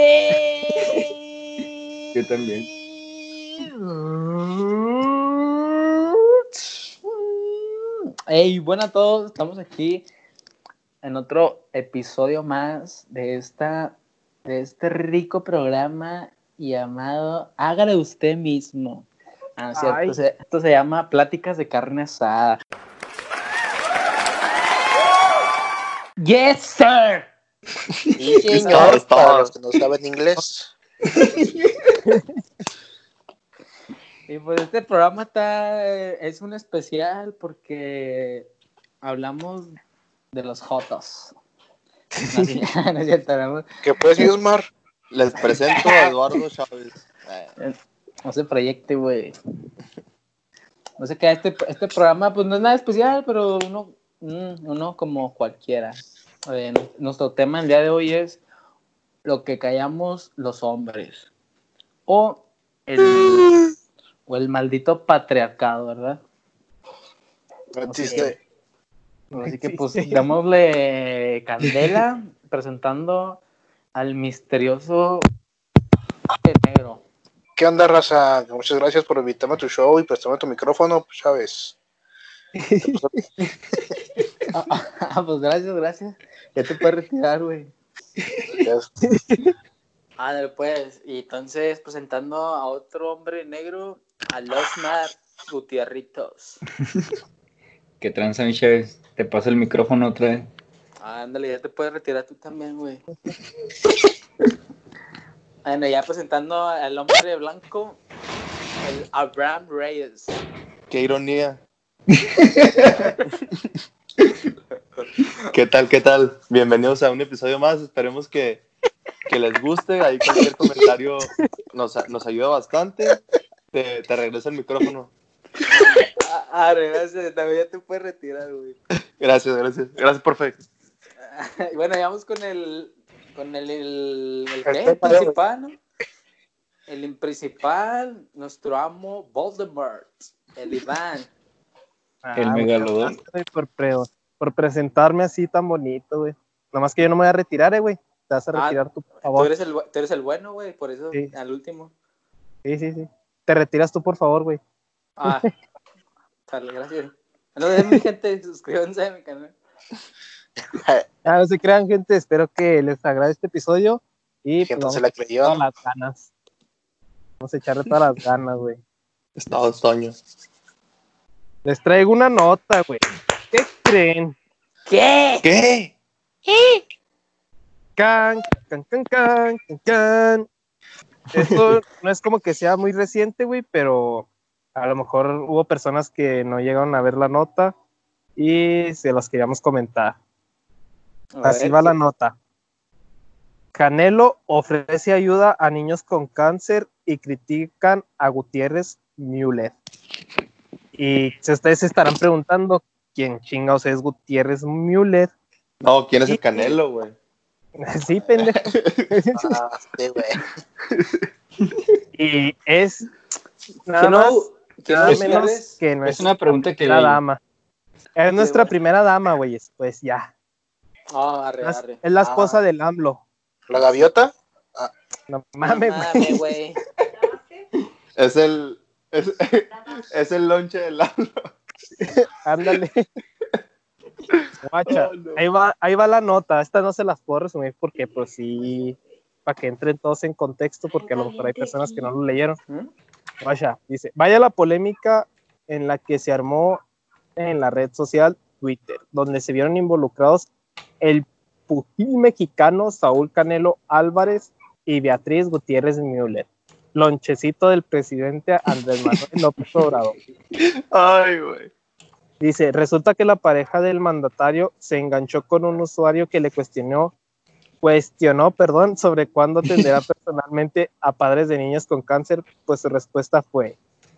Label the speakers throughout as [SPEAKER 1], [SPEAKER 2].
[SPEAKER 1] ¡Ey!
[SPEAKER 2] Yo también.
[SPEAKER 1] Hey, bueno a todos, estamos aquí en otro episodio más de esta de este rico programa llamado Hágale usted mismo. Ah, cierto, se- esto se llama Pláticas de carne asada. Yes, sir.
[SPEAKER 2] Estamos
[SPEAKER 3] señor, para
[SPEAKER 2] todos.
[SPEAKER 3] los que no saben inglés.
[SPEAKER 1] Y pues este programa está eh, es un especial porque hablamos de los jotos. No, sí, no es cierto, hablamos-
[SPEAKER 3] ¿Qué pues, Yusmar?
[SPEAKER 2] Les presento a Eduardo Chávez.
[SPEAKER 1] No se proyecte, güey. No sé qué, este, este programa pues no es nada especial, pero uno, mm, uno como cualquiera. Eh, nuestro tema el día de hoy es lo que callamos los hombres. O el, o el maldito patriarcado, ¿verdad?
[SPEAKER 3] Existe.
[SPEAKER 1] Así que
[SPEAKER 4] Sí,
[SPEAKER 1] pues démosle candela presentando al misterioso negro.
[SPEAKER 3] ¿Qué onda, raza? Muchas gracias por invitarme a tu show y prestarme tu micrófono, pues, ¿sabes?
[SPEAKER 1] Ah, ah, pues gracias, gracias. Ya te puedes retirar, güey.
[SPEAKER 3] Ya-
[SPEAKER 1] Ándale, pues. Y entonces presentando a otro hombre negro, a Losmar Gutierritos.
[SPEAKER 2] ¿Qué tranza, mi Chávez? Te paso el micrófono otra vez.
[SPEAKER 1] Ándale, ya te puedes retirar tú también, güey. Bueno, ya presentando al hombre blanco, el Abraham Reyes.
[SPEAKER 2] Qué ironía. ¿Qué tal, qué tal? Bienvenidos a un episodio más. Esperemos que, que les guste. Ahí cualquier comentario nos, nos ayuda bastante. Te, te regreso el micrófono.
[SPEAKER 1] Ah, ah, gracias, también ya te puedes retirar, güey.
[SPEAKER 2] Gracias, gracias. Gracias, profe.
[SPEAKER 1] Bueno, ya vamos con el. Con el. El, principal, ¿no? El principal, nuestro amo Voldemort, el Iván.
[SPEAKER 2] El
[SPEAKER 4] muchas
[SPEAKER 2] megalodón.
[SPEAKER 4] Por, por presentarme así tan bonito, güey. Nomás que yo no me voy a retirar, eh, güey. Te vas a
[SPEAKER 1] Ah,
[SPEAKER 4] retirar tú, por
[SPEAKER 1] Tú
[SPEAKER 4] favor.
[SPEAKER 1] eres el, tú eres el bueno, güey, por eso
[SPEAKER 4] Sí.
[SPEAKER 1] al último.
[SPEAKER 4] Sí, sí, sí. Te retiras tú, por favor, güey.
[SPEAKER 1] Ah, dale, gracias. No, de mi gente, suscríbanse a mi canal.
[SPEAKER 4] Ah, no se crean, gente. Espero que les agrade este episodio. Y pues,
[SPEAKER 3] Gente
[SPEAKER 4] vamos
[SPEAKER 3] se la
[SPEAKER 4] a
[SPEAKER 3] creyó.
[SPEAKER 4] todas las ganas. Vamos a echarle todas las ganas, güey.
[SPEAKER 2] Estado Toño.
[SPEAKER 4] Les traigo una nota, güey. ¿Qué creen?
[SPEAKER 1] ¿Qué?
[SPEAKER 2] ¿Qué?
[SPEAKER 4] Can, can, can, can, can, can. Esto no es como que sea muy reciente, güey, pero a lo mejor hubo personas que no llegaron a ver la nota y se las queríamos comentar.
[SPEAKER 1] A
[SPEAKER 4] Así
[SPEAKER 1] ver,
[SPEAKER 4] va la
[SPEAKER 1] ¿qué?
[SPEAKER 4] nota. Canelo ofrece ayuda a niños con cáncer y critican a Gutiérrez Müller. Y ustedes se estarán preguntando quién chingados es Gutiérrez Müller.
[SPEAKER 2] No, ¿quién es el Canelo, güey?
[SPEAKER 4] sí, pendejo.
[SPEAKER 3] Ah, sí, güey.
[SPEAKER 4] y es nada
[SPEAKER 1] ¿Quién no,
[SPEAKER 4] más, nada
[SPEAKER 1] no
[SPEAKER 4] menos que
[SPEAKER 2] Es
[SPEAKER 4] nuestra
[SPEAKER 2] una pregunta que...
[SPEAKER 4] primera dama. Es nuestra primera dama, güeyes. Pues ya.
[SPEAKER 1] Ah, arre,
[SPEAKER 4] Es,
[SPEAKER 1] arre.
[SPEAKER 4] es la esposa
[SPEAKER 3] Ah.
[SPEAKER 4] del AMLO.
[SPEAKER 3] ¿La gaviota?
[SPEAKER 4] No
[SPEAKER 1] No
[SPEAKER 4] mames, güey.
[SPEAKER 1] güey.
[SPEAKER 2] Es el... Es, es el lonche del lado.
[SPEAKER 4] Ándale. Guacha,
[SPEAKER 2] Oh, no.
[SPEAKER 4] ahí, va, ahí va la nota. Esta no se las puedo resumir porque, pues sí, para que entren todos en contexto, porque a lo mejor hay personas que no lo leyeron.
[SPEAKER 1] ¿Mm?
[SPEAKER 4] Guacha, dice: Vaya la polémica en la que se armó en la red social Twitter, donde se vieron involucrados el pugil mexicano Saúl Canelo Álvarez y Beatriz Gutiérrez Müller, lonchecito del presidente Andrés Manuel López Obrador.
[SPEAKER 2] Ay, güey.
[SPEAKER 4] Dice, resulta que la pareja del mandatario se enganchó con un usuario que le cuestionó, cuestionó, perdón, sobre cuándo atenderá personalmente a padres de niños con cáncer, pues su respuesta fue,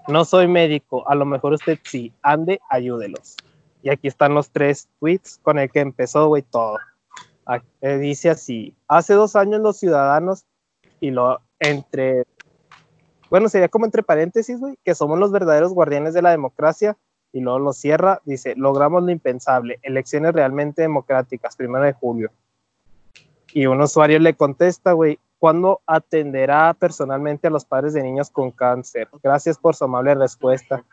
[SPEAKER 4] no soy médico, a lo mejor usted sí, ande, ayúdelos. Y aquí están los tres tweets con el que empezó, güey, todo. Ah, eh, dice así, hace dos años los ciudadanos, y lo entre, bueno, sería como entre paréntesis, güey, que somos los verdaderos guardianes de la democracia, y luego lo cierra, dice, logramos lo impensable, elecciones realmente democráticas, primero de julio. Y un usuario le contesta, güey, ¿cuándo atenderá personalmente a los padres de niños con cáncer? Gracias por su amable respuesta.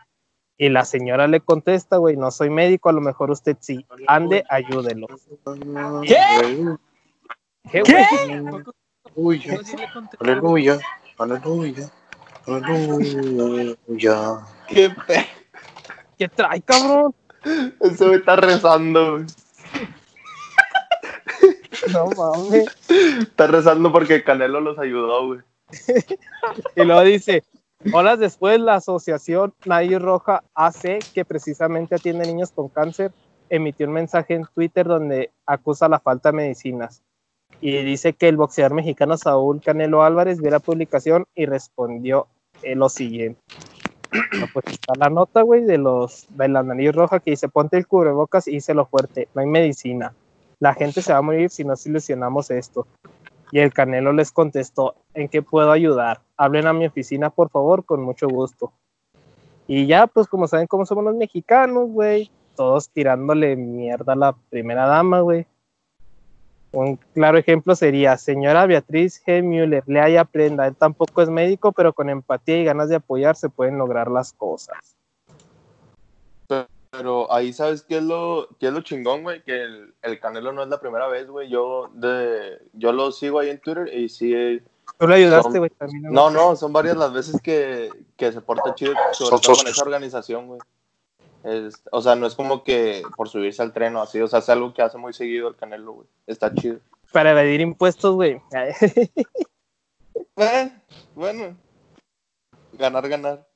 [SPEAKER 4] Y la señora le contesta, güey, no soy médico, a lo mejor usted sí. Ande, ayúdelo.
[SPEAKER 1] ¿Qué?
[SPEAKER 4] ¿Qué,
[SPEAKER 1] ¿Qué?
[SPEAKER 3] Aleluya, aleluya, aleluya, aleluya.
[SPEAKER 2] ¿Qué pe...
[SPEAKER 4] ¿Qué trae, cabrón?
[SPEAKER 2] Ese güey está rezando, güey.
[SPEAKER 4] No mames.
[SPEAKER 2] Está rezando porque Canelo los ayudó, güey.
[SPEAKER 4] Y luego dice, horas después la asociación Nadie Roja AC, que precisamente atiende niños con cáncer, emitió un mensaje en Twitter donde acusa la falta de medicinas. Y dice que el boxeador mexicano Saúl Canelo Álvarez vio la publicación y respondió eh, lo siguiente. Pues está la nota, güey, de los de la nariz roja que dice ponte el cubrebocas y lo fuerte, no hay medicina. La gente se va a morir si no solucionamos esto. Y el Canelo les contestó, ¿en qué puedo ayudar? Hablen a mi oficina, por favor, con mucho gusto. Y ya, pues como saben cómo somos los mexicanos, güey, todos tirándole mierda a la primera dama, güey. Un claro ejemplo sería, señora Beatriz G. Müller, lea y aprenda. Él tampoco es médico, pero con empatía y ganas de apoyar se pueden lograr las cosas.
[SPEAKER 2] Pero ahí sabes qué es lo, qué es lo chingón, güey, que el, el Canelo no es la primera vez, güey. Yo de yo lo sigo ahí en Twitter y sí.
[SPEAKER 4] Tú le ayudaste, güey.
[SPEAKER 2] No, no, son varias las veces que, que se porta chido, sobre todo con esa organización, güey. Es- o sea, no es como que por subirse al tren o así, o sea, es algo que hace muy seguido el Canelo, güey. Está chido.
[SPEAKER 4] Para evadir impuestos, güey.
[SPEAKER 2] Eh, bueno, ganar, ganar.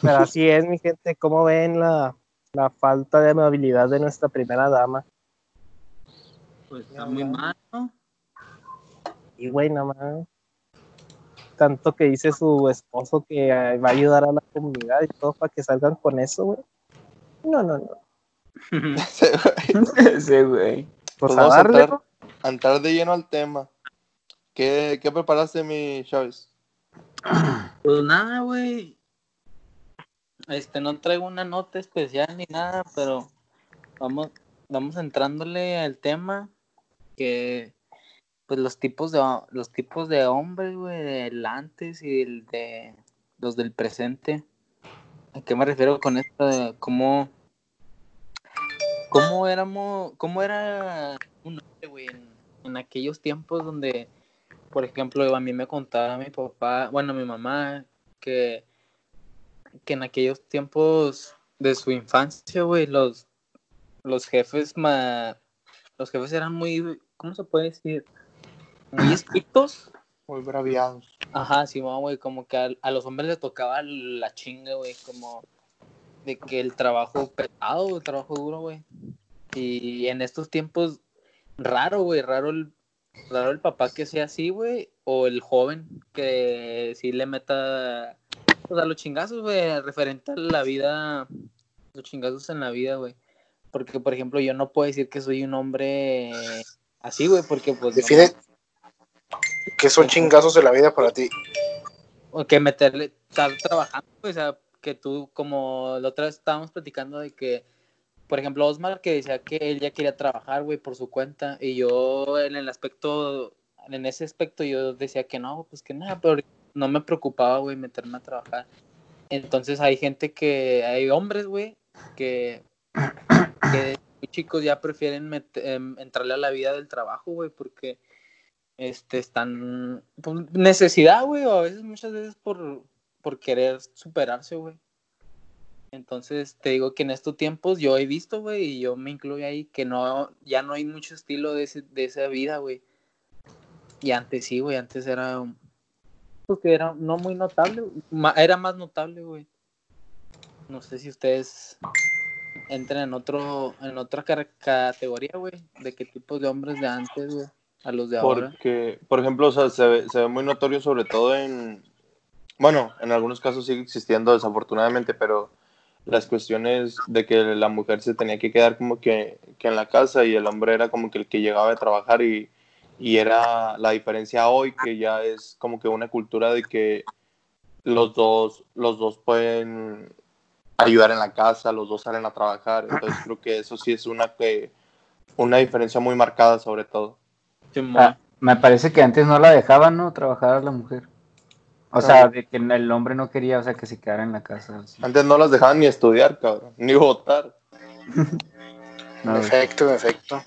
[SPEAKER 4] Pero así es, mi gente. ¿Cómo ven la, la falta de amabilidad de nuestra primera dama?
[SPEAKER 1] Pues está muy mal, ¿no?
[SPEAKER 4] Y, güey, nada más. Tanto que dice su esposo que eh, va a ayudar a la comunidad y todo para que salgan con eso, güey. No, no, no.
[SPEAKER 1] Sí, güey.
[SPEAKER 4] Pues,
[SPEAKER 2] Pues
[SPEAKER 4] a
[SPEAKER 2] a
[SPEAKER 4] darle,
[SPEAKER 2] entrar,
[SPEAKER 4] ¿no?
[SPEAKER 2] a entrar de lleno al tema. ¿Qué, qué preparaste, mi Chávez?
[SPEAKER 1] Pues nada, güey. Este, no traigo una nota especial ni nada, pero vamos, vamos entrándole al tema que pues los tipos de los tipos de hombres, güey, del antes y el de los del presente. ¿A qué me refiero con esto de cómo éramos, cómo era un hombre, güey, en, en aquellos tiempos donde por ejemplo, a mí me contaba mi papá, bueno, mi mamá, que, que en aquellos tiempos de su infancia, güey, los, los jefes, ma, los jefes eran muy, ¿cómo se puede decir? Muy estrictos.
[SPEAKER 3] Muy braviados.
[SPEAKER 1] Ajá, sí, güey, como que a, a los hombres les tocaba la chinga, güey, como de que el trabajo pesado, el trabajo duro, güey. Y en estos tiempos, raro, güey, raro el, raro el papá que sea así, güey, o el joven que sí le meta, pues a los chingazos, güey, referente a la vida, los chingazos en la vida, güey. Porque, por ejemplo, yo no puedo decir que soy un hombre así, güey, porque pues... no-
[SPEAKER 3] Qué son chingazos de la vida para ti.
[SPEAKER 1] o que meterle, estar trabajando, pues, o sea, que tú, como la otra vez estábamos platicando de que, por ejemplo, Osmar que decía que él ya quería trabajar, güey, por su cuenta, y yo en el aspecto, en ese aspecto yo decía que no, pues que nada, pero no me preocupaba, güey, meterme a trabajar. Entonces hay gente que, hay hombres, güey, que, que chicos ya prefieren met- em, entrarle a la vida del trabajo, güey, porque este, están, pues, necesidad, güey, o a veces, muchas veces por, por querer superarse, güey. Entonces, te digo que en estos tiempos yo he visto, güey, y yo me incluyo ahí, que no, ya no hay mucho estilo de, ese, de esa vida, güey. Y antes sí, güey, antes era, pues era no muy notable, era más notable, güey. No sé si ustedes entran en otro, en otra categoría, güey, de qué tipos de hombres de antes, güey, a los de ahora.
[SPEAKER 2] Porque, por ejemplo, se, ve, se ve muy notorio sobre todo en, bueno, en algunos casos sigue existiendo desafortunadamente, pero las cuestiones de que la mujer se tenía que quedar como que, que en la casa y el hombre era como que el que llegaba a trabajar y, y era la diferencia hoy que ya es como que una cultura de que los dos, los dos pueden ayudar en la casa, los dos salen a trabajar, entonces creo que eso sí es una una diferencia muy marcada sobre todo.
[SPEAKER 4] Ah,
[SPEAKER 5] Me parece que antes no la dejaban, ¿no? Trabajar a la mujer. O sea,
[SPEAKER 3] Ah.
[SPEAKER 5] de que el hombre no quería, o sea, que se quedara en la casa. así.
[SPEAKER 2] Antes no las dejaban ni estudiar, cabrón, ni votar.
[SPEAKER 5] No,
[SPEAKER 3] En efecto, en efecto.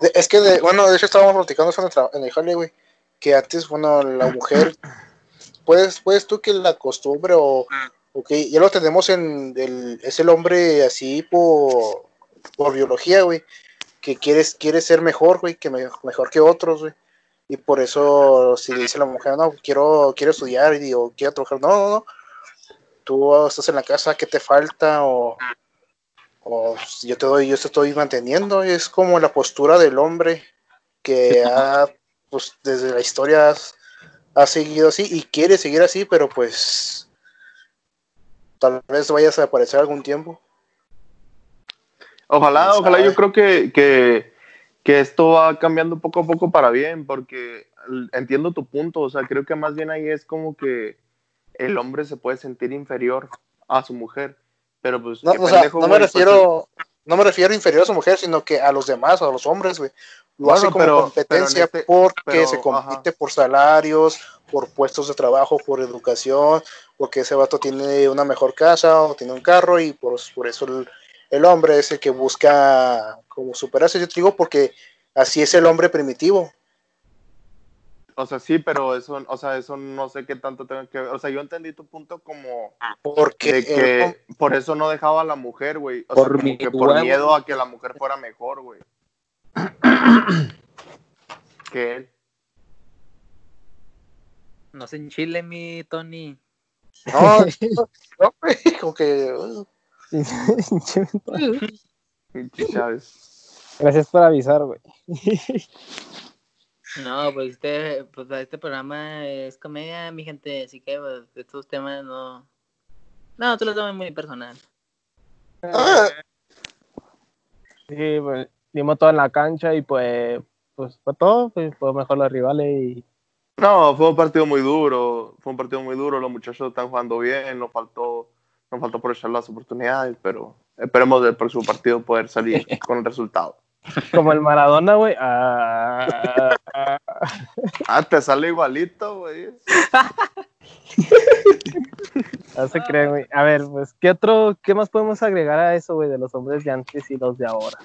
[SPEAKER 3] De- es que, de- bueno, de hecho estábamos platicando eso en el, tra- en el jale, güey. Que antes, bueno, la mujer, puedes, puedes tú que la costumbre o, o que ya lo tenemos en, el, es el hombre así por, por biología, güey. Que quieres, quiere ser mejor, güey, que me- mejor que otros, güey. Y por eso, si dice la mujer, no, quiero, quiero estudiar y digo, quiero trabajar, no, no, no. Tú estás en la casa, ¿qué te falta? O, o yo te doy, yo te estoy manteniendo, y es como la postura del hombre que ha, pues desde la historia ha seguido así y quiere seguir así, pero pues tal vez vayas a aparecer algún tiempo.
[SPEAKER 2] Ojalá,
[SPEAKER 3] ¿Quién
[SPEAKER 2] ojalá yo creo que, que, que esto va cambiando poco a poco para bien, porque entiendo tu punto, o sea, creo que más bien ahí es como que el hombre se puede sentir inferior a su mujer, pero pues
[SPEAKER 3] No, o sea,
[SPEAKER 2] pendejo,
[SPEAKER 3] no me
[SPEAKER 2] pues,
[SPEAKER 3] refiero, no me refiero inferior a su mujer, sino que a los demás, a los hombres, güey. Lo
[SPEAKER 2] Bueno,
[SPEAKER 3] hace como
[SPEAKER 2] pero-
[SPEAKER 3] competencia
[SPEAKER 2] pero este-
[SPEAKER 3] porque
[SPEAKER 2] pero,
[SPEAKER 3] se compite por salarios, por puestos de trabajo, por educación, porque ese vato tiene una mejor casa o tiene un carro y por, por eso el, el hombre es el que busca como superarse. Yo te digo porque así es el hombre primitivo.
[SPEAKER 2] O sea, sí, pero eso, o sea, eso no sé qué tanto tenga que ver. O sea, yo entendí tu punto como
[SPEAKER 3] Porque
[SPEAKER 2] de
[SPEAKER 3] el
[SPEAKER 2] que por eso no dejaba a la mujer, güey. O
[SPEAKER 1] Por
[SPEAKER 2] sea, como
[SPEAKER 1] mi
[SPEAKER 2] que por miedo a que la mujer fuera mejor, güey. que él.
[SPEAKER 1] No se enchile, mi Tony.
[SPEAKER 3] No, no, güey, como que uh.
[SPEAKER 4] Gracias por avisar, güey.
[SPEAKER 1] No, pues este, pues este programa es comedia, mi gente, así que pues, estos temas no... No, tú lo tomas muy personal.
[SPEAKER 3] ah,
[SPEAKER 4] Sí, pues dimos todo en la cancha y pues, pues fue todo, pues fue mejor los rivales y
[SPEAKER 2] No, fue un partido muy duro. Fue un partido muy duro. Los muchachos están jugando bien. Nos faltó, nos faltó aprovechar las oportunidades, pero esperemos del próximo partido poder salir con el resultado.
[SPEAKER 4] como el Maradona, güey. ah, ah,
[SPEAKER 2] Ah, te sale igualito, güey.
[SPEAKER 4] no se creen, güey. A ver, pues, ¿qué otro, qué más podemos agregar a eso, güey, de los hombres de antes y los de ahora?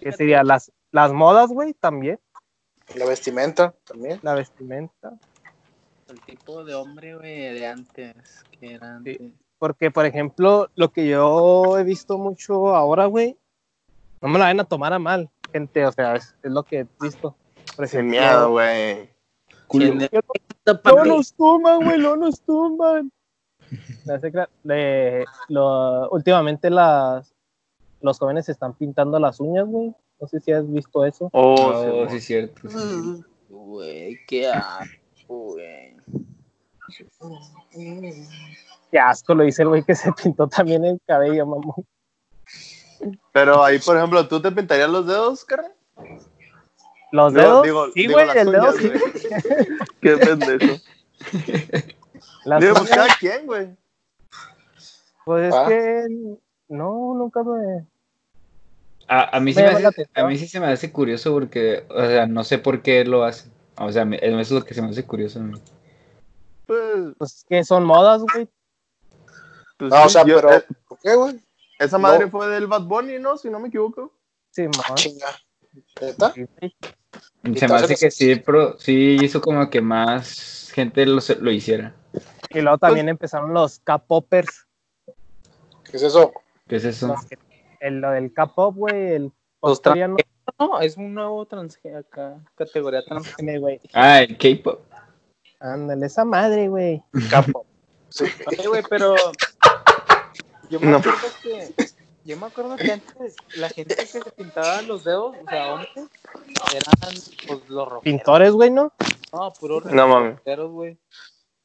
[SPEAKER 4] ¿Qué sería? Las, las modas, güey, también,
[SPEAKER 3] la vestimenta también.
[SPEAKER 4] la vestimenta.
[SPEAKER 1] El tipo de hombre, güey, de antes, que era antes.
[SPEAKER 4] Porque, por ejemplo, lo que yo he visto mucho ahora, güey, no me la vayan a tomar a mal, gente, o sea, es, es lo que he visto.
[SPEAKER 2] Sin miedo, güey.
[SPEAKER 1] ¿Quién de-
[SPEAKER 4] No nos tumban, güey, no nos tumban. De- lo- últimamente las, los jóvenes se están pintando las uñas, güey. No sé si has visto eso.
[SPEAKER 2] Oh,
[SPEAKER 5] Oh,
[SPEAKER 2] sí,
[SPEAKER 5] sí, cierto. sí.
[SPEAKER 3] Mm.
[SPEAKER 1] Güey, qué asco, güey.
[SPEAKER 4] Qué asco lo dice el güey que se pintó también el cabello, mamón.
[SPEAKER 2] Pero ahí, por ejemplo, ¿tú te pintarías los dedos, carnal?
[SPEAKER 4] Los dedos.
[SPEAKER 2] digo-
[SPEAKER 4] sí,
[SPEAKER 2] digo
[SPEAKER 4] güey, el dedo sí.
[SPEAKER 2] Qué pendejo.
[SPEAKER 4] Las
[SPEAKER 2] Digo, pues cada quien, güey.
[SPEAKER 4] pues es
[SPEAKER 3] Ah.
[SPEAKER 4] que no, nunca me.
[SPEAKER 5] A, a mí sí
[SPEAKER 4] Me
[SPEAKER 5] hace- a mí sí se me hace curioso porque, o sea, no sé por qué lo hace. O sea, eso es lo que se me hace curioso a mí.
[SPEAKER 2] Pues,
[SPEAKER 4] Pues es que son modas, güey.
[SPEAKER 2] Pues
[SPEAKER 3] No, o sea,
[SPEAKER 2] yo-
[SPEAKER 3] pero
[SPEAKER 2] eh,
[SPEAKER 3] ¿por qué, güey?
[SPEAKER 2] esa madre
[SPEAKER 3] no.
[SPEAKER 2] fue del Bad Bunny, ¿no? Si no me equivoco.
[SPEAKER 4] Sí, mo-
[SPEAKER 3] Chinga. ¿Neta?
[SPEAKER 5] Se me hace que sí, pero sí hizo como que más gente lo, lo hiciera.
[SPEAKER 4] Y luego también empezaron los K-Poppers.
[SPEAKER 3] ¿Qué es eso?
[SPEAKER 5] ¿Qué es eso?
[SPEAKER 4] el, lo del K-Pop, güey. El
[SPEAKER 1] Los
[SPEAKER 4] coreano.
[SPEAKER 1] No, es un nuevo trans acá, categoría trans.
[SPEAKER 4] Ándale, güey.
[SPEAKER 5] Ah, el K-pop.
[SPEAKER 4] Ándale, esa madre, güey.
[SPEAKER 3] Capo. Sí.
[SPEAKER 1] Güey, pero yo me
[SPEAKER 2] No.
[SPEAKER 1] acuerdo que yo me acuerdo que antes la gente que se pintaba los dedos, o sea, hombres, eran pues los rockeros.
[SPEAKER 4] Pintores, güey, ¿no?
[SPEAKER 1] No, puros
[SPEAKER 2] No
[SPEAKER 1] rockeros, güey.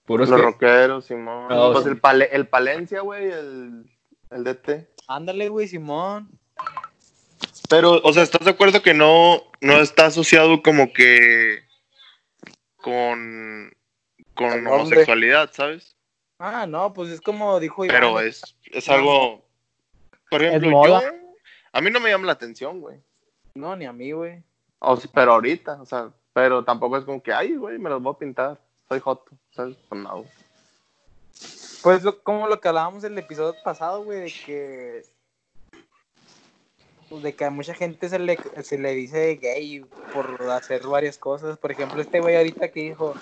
[SPEAKER 5] Puros
[SPEAKER 2] Los
[SPEAKER 5] que-
[SPEAKER 2] rockeros, Simón.
[SPEAKER 5] No,
[SPEAKER 2] pues
[SPEAKER 5] sí.
[SPEAKER 2] el, pale- el Palencia, güey, el, el DT.
[SPEAKER 1] Ándale, güey, Simón.
[SPEAKER 2] Pero, o sea, ¿estás de acuerdo que no, no está asociado como que con, con homosexualidad, ¿sabes?
[SPEAKER 1] Ah, no, pues es como dijo Iván.
[SPEAKER 2] Pero es, es algo... Por ejemplo, yo... A mí no me llama la atención, güey.
[SPEAKER 1] No, ni a mí, güey.
[SPEAKER 2] O, sí, pero ahorita, o sea, pero tampoco es como que, ay, güey, me los voy a pintar, soy joto, ¿sabes? Pues no.
[SPEAKER 1] Pues lo- como lo que hablábamos en el episodio pasado, güey, de que. pues, de que a mucha gente se le, se le dice gay por hacer varias cosas. Por ejemplo, este güey ahorita que dijo.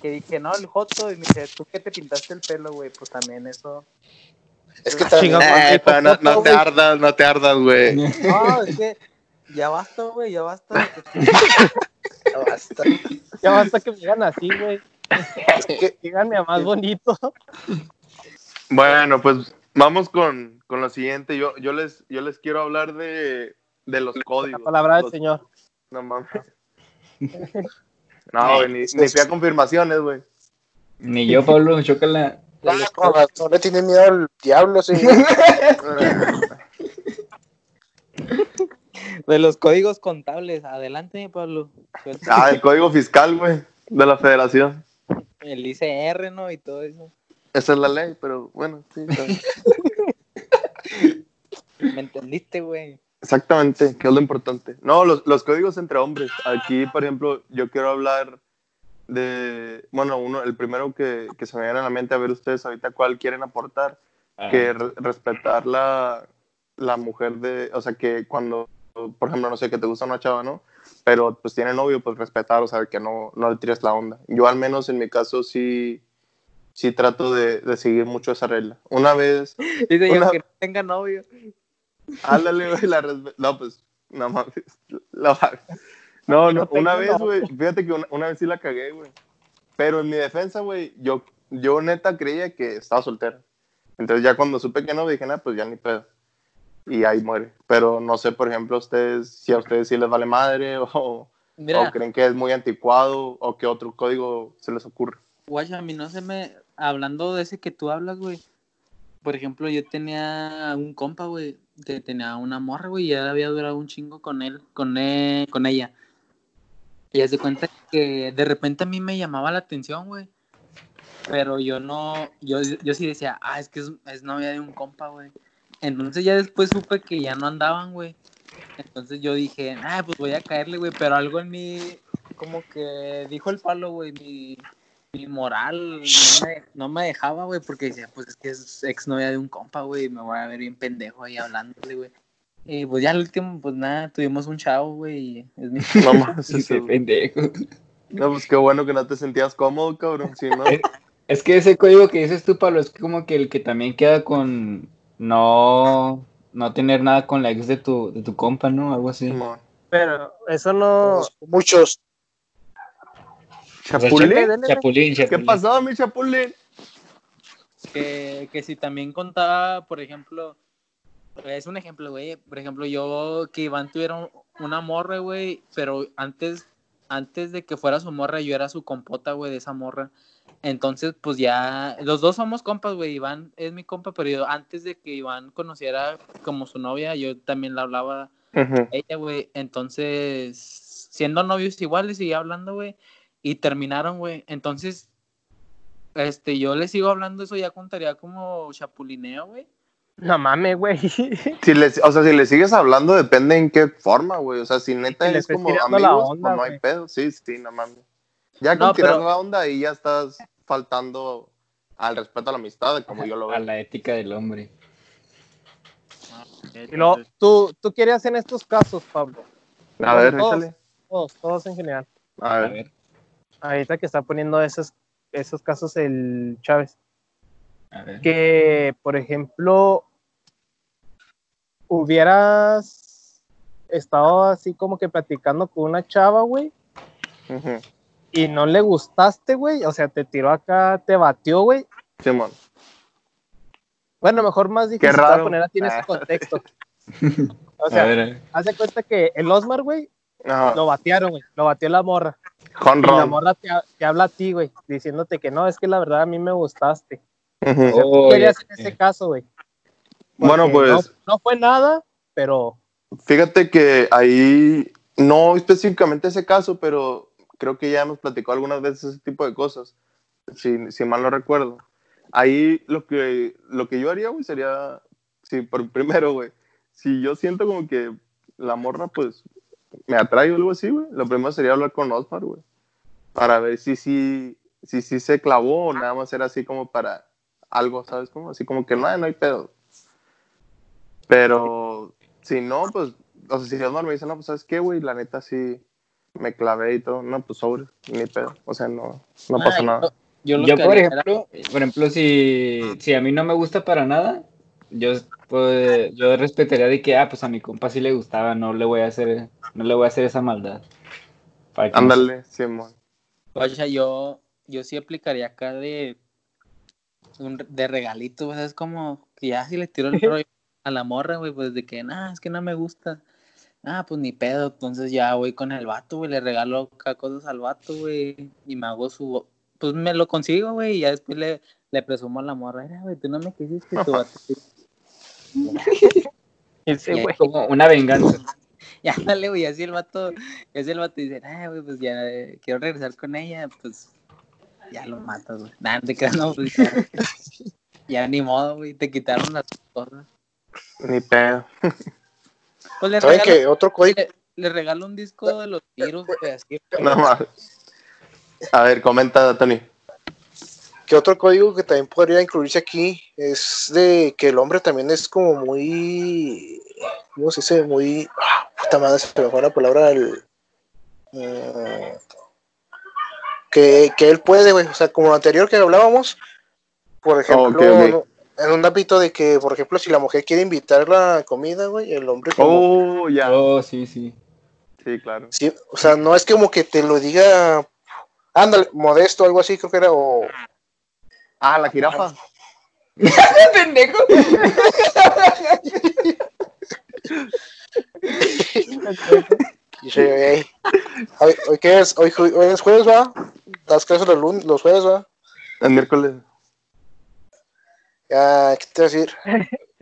[SPEAKER 1] Que dije, no, el joto. Y me dice, tú que te pintaste el pelo, güey. Pues también eso.
[SPEAKER 3] Es que también.
[SPEAKER 4] Chingado.
[SPEAKER 2] Eh, pero no, no te ardas, no te ardas, güey.
[SPEAKER 1] No, es que. Ya basta, güey, ya basta.
[SPEAKER 3] Ya basta.
[SPEAKER 4] Ya basta que me digan así, güey.
[SPEAKER 3] Que
[SPEAKER 4] Díganme a más bonito.
[SPEAKER 2] Bueno, pues vamos con, con lo siguiente. Yo, yo, les, yo les quiero hablar de, de los
[SPEAKER 4] La
[SPEAKER 2] códigos.
[SPEAKER 4] palabra del
[SPEAKER 2] Los-
[SPEAKER 4] Señor.
[SPEAKER 2] No mames. No, güey, ni, ni fui a confirmaciones, güey.
[SPEAKER 5] Ni yo, Pablo, chócala.
[SPEAKER 3] ah, con razón le tiene miedo al diablo, sí.
[SPEAKER 1] De los códigos contables. Adelante, Pablo. Suelta
[SPEAKER 2] Ah, el código fiscal, güey, de la federación.
[SPEAKER 1] El ICR, ¿no? Y todo eso.
[SPEAKER 2] Esa es la ley, pero bueno, sí.
[SPEAKER 1] ¿Me entendiste, güey?
[SPEAKER 2] Exactamente, que es lo importante. No, los, los códigos entre hombres. Aquí, por ejemplo, yo quiero hablar de, bueno, uno, el primero que, que se me viene a la mente, a ver ustedes ahorita cuál quieren aportar,
[SPEAKER 5] Ah,
[SPEAKER 2] que re- respetar la, la mujer de, o sea, que cuando, por ejemplo, no sé, que te gusta una chava, ¿no? Pero pues tiene novio, pues respetar, o sea, que no, no le tires la onda. Yo al menos en mi caso sí, sí trato de, de seguir mucho esa regla. Una vez,
[SPEAKER 1] Dice yo
[SPEAKER 2] Una-
[SPEAKER 1] que no tenga novio.
[SPEAKER 2] Ándale, güey, la No, pues, no mames. la No, no, una vez, güey, fíjate que una, una vez sí la cagué, güey. Pero en mi defensa, güey, yo, yo neta creía que estaba soltera. Entonces ya cuando supe que no, dije, nada, pues ya ni pedo. Y ahí muere. Pero no sé, por ejemplo, ustedes, si a ustedes sí les vale madre o,
[SPEAKER 1] Mira,
[SPEAKER 2] o creen que es muy anticuado o qué otro código se les ocurre.
[SPEAKER 1] guacha, a mí no se me... Hablando de ese que tú hablas, güey. Por ejemplo, yo tenía un compa, güey, que tenía una morra, güey, y ya había durado un chingo con él, con él, con ella. Y de cuenta que de repente a mí me llamaba la atención, güey. Pero yo no, yo, yo sí decía, ah, es que es, es novia de un compa, güey. Entonces ya después supe que ya no andaban, güey. Entonces yo dije, ah, pues voy a caerle, güey. Pero algo en mí, como que dijo el palo, güey, mi, mi moral no me, no me dejaba, güey, porque decía, pues es que es exnovia de un compa, güey, me voy a ver bien pendejo ahí hablándole, güey. Y pues ya al último, pues nada, tuvimos un chavo, güey, y es mi...
[SPEAKER 2] No
[SPEAKER 5] sí,
[SPEAKER 2] eso-
[SPEAKER 5] pendejo.
[SPEAKER 2] No, pues qué bueno que no te sentías cómodo, cabrón. Si no,
[SPEAKER 5] Es que ese código que dices tú, Pablo, es como que el que también queda con no, no tener nada con la ex de tu, de tu compa, ¿no? Algo así.
[SPEAKER 4] Pero eso no.
[SPEAKER 3] Muchos.
[SPEAKER 2] Chapulín.
[SPEAKER 5] Chapulín, Chapulín,
[SPEAKER 2] ¿Qué pasó, mi chapulín?
[SPEAKER 1] que, que si también contaba, por ejemplo, es un ejemplo, güey, por ejemplo, yo que Iván tuviera un- una morra, güey, pero antes, antes de que fuera su morra, yo era su compota, güey, de esa morra. Entonces, pues ya, los dos somos compas, güey, Iván es mi compa, pero yo, antes de que Iván conociera como su novia, yo también la hablaba a ella, güey. Entonces, siendo novios igual, le seguía hablando, güey. Y terminaron, güey. Entonces, este, yo le sigo hablando, eso ya contaría como chapulineo, güey.
[SPEAKER 4] No mames, güey.
[SPEAKER 2] Si o sea, si le sigues hablando, depende en qué forma, güey. O sea, si neta
[SPEAKER 4] Si
[SPEAKER 2] es como amigos,
[SPEAKER 4] la
[SPEAKER 2] pues no hay pedo. Sí, sí, no mames. Ya con
[SPEAKER 1] No,
[SPEAKER 2] tirar
[SPEAKER 1] pero-
[SPEAKER 2] la onda ahí ya estás faltando al respeto a la amistad, como yo lo
[SPEAKER 5] A
[SPEAKER 2] veo.
[SPEAKER 5] la ética del hombre.
[SPEAKER 4] Y luego, ¿tú, ¿tú qué harías en estos casos, Pablo?
[SPEAKER 2] A ver,
[SPEAKER 4] todos.
[SPEAKER 2] échale.
[SPEAKER 4] Todos, todos en general.
[SPEAKER 2] A
[SPEAKER 5] A
[SPEAKER 2] ver.
[SPEAKER 4] Ahorita que está poniendo esos, esos casos el Chávez.
[SPEAKER 5] a ver.
[SPEAKER 4] Que, por ejemplo, hubieras estado así como que platicando con una chava, güey, y no le gustaste, güey. O sea, te tiró acá, te batió, güey.
[SPEAKER 2] Simón.
[SPEAKER 4] Bueno, mejor más difícil te voy
[SPEAKER 2] raro.
[SPEAKER 4] a poner a ti en ese
[SPEAKER 2] Ah.
[SPEAKER 4] contexto. O sea,
[SPEAKER 5] ver.
[SPEAKER 4] haz de cuenta que el Osmar, güey, lo batearon, güey. Lo batió la morra.
[SPEAKER 2] Con
[SPEAKER 4] Y la morra te, te habla a ti, güey, diciéndote que no, es que la verdad a mí me gustaste.
[SPEAKER 2] Ujú.
[SPEAKER 5] Oh,
[SPEAKER 4] ¿Qué harías
[SPEAKER 5] ya
[SPEAKER 4] en ese caso, güey?
[SPEAKER 2] Bueno, pues
[SPEAKER 4] No, no fue nada, pero
[SPEAKER 2] fíjate que ahí, no específicamente ese caso, pero creo que ya hemos platicado algunas veces ese tipo de cosas, si, si mal no recuerdo. Ahí lo que, lo que yo haría, güey, sería, sí, por primero, güey, si yo siento como que la morra, pues, me atrae o algo así, güey, lo primero sería hablar con Osmar, güey. Para ver si sí si, si, se clavó o nada más era así como para algo, ¿sabes? Como así como que no, no hay pedo. Pero si no, pues, o sea, si Osmar me dice, no, pues, ¿sabes qué, güey? La neta sí me clavé y todo. No, pues, sobre, ni pedo. O sea, no, no pasa nada.
[SPEAKER 5] Yo, por, ejemplo, por ejemplo, si, si a mí no me gusta para nada, yo, pues, yo respetaría de que, ah, pues a mi compa sí le gustaba, no le voy a hacer, no le voy a hacer esa maldad.
[SPEAKER 2] Ándale, Simón.
[SPEAKER 1] Oye, yo, yo sí aplicaría acá de, de regalito, ¿sabes? Como que ya si le tiro el rollo a la morra, güey, pues de que, nah, es que no me gusta. Ah, pues ni pedo, entonces ya voy con el vato, güey, le regalo cosas al vato, güey, y me hago su, pues me lo consigo, güey, y ya después le, le presumo a la morra, güey, tú no me quisiste tu vato.
[SPEAKER 5] Ese, güey. Como una venganza.
[SPEAKER 1] ya dale, güey, así el vato, así el vato dice, ah, güey, pues ya eh, quiero regresar con ella, pues ya lo matas, güey. Nada, te quedas, no, pues ya, ni modo, güey, te quitaron las cosas.
[SPEAKER 2] Ni pedo.
[SPEAKER 1] Pues le regalo, otro código? Le, regalo un disco de los tiros, güey, así.
[SPEAKER 2] No más. A ver, comenta, Tony.
[SPEAKER 3] Que otro código que también podría incluirse aquí es de que el hombre también es como muy. ¿Cómo se dice? Muy. Ah, puta madre, se me fue la palabra. El, eh, que, que, él puede, güey. O sea, como lo anterior que hablábamos, por ejemplo, en un ámbito de que, por ejemplo, si la mujer quiere invitar la comida, güey, el hombre.
[SPEAKER 2] Como, oh, ya.
[SPEAKER 5] Oh, sí, sí.
[SPEAKER 2] Sí, claro.
[SPEAKER 3] Sí, o sea, no es como que te lo diga, ándale, modesto, algo así, creo que era, o.
[SPEAKER 2] Ah, la jirafa.
[SPEAKER 5] ¡Pendejo!
[SPEAKER 3] y hoy, hoy, qué es? Hoy, hoy es jueves, ¿va? ¿Das clases los, los jueves, va?
[SPEAKER 2] El miércoles.
[SPEAKER 3] Ya, ¿qué te voy a decir?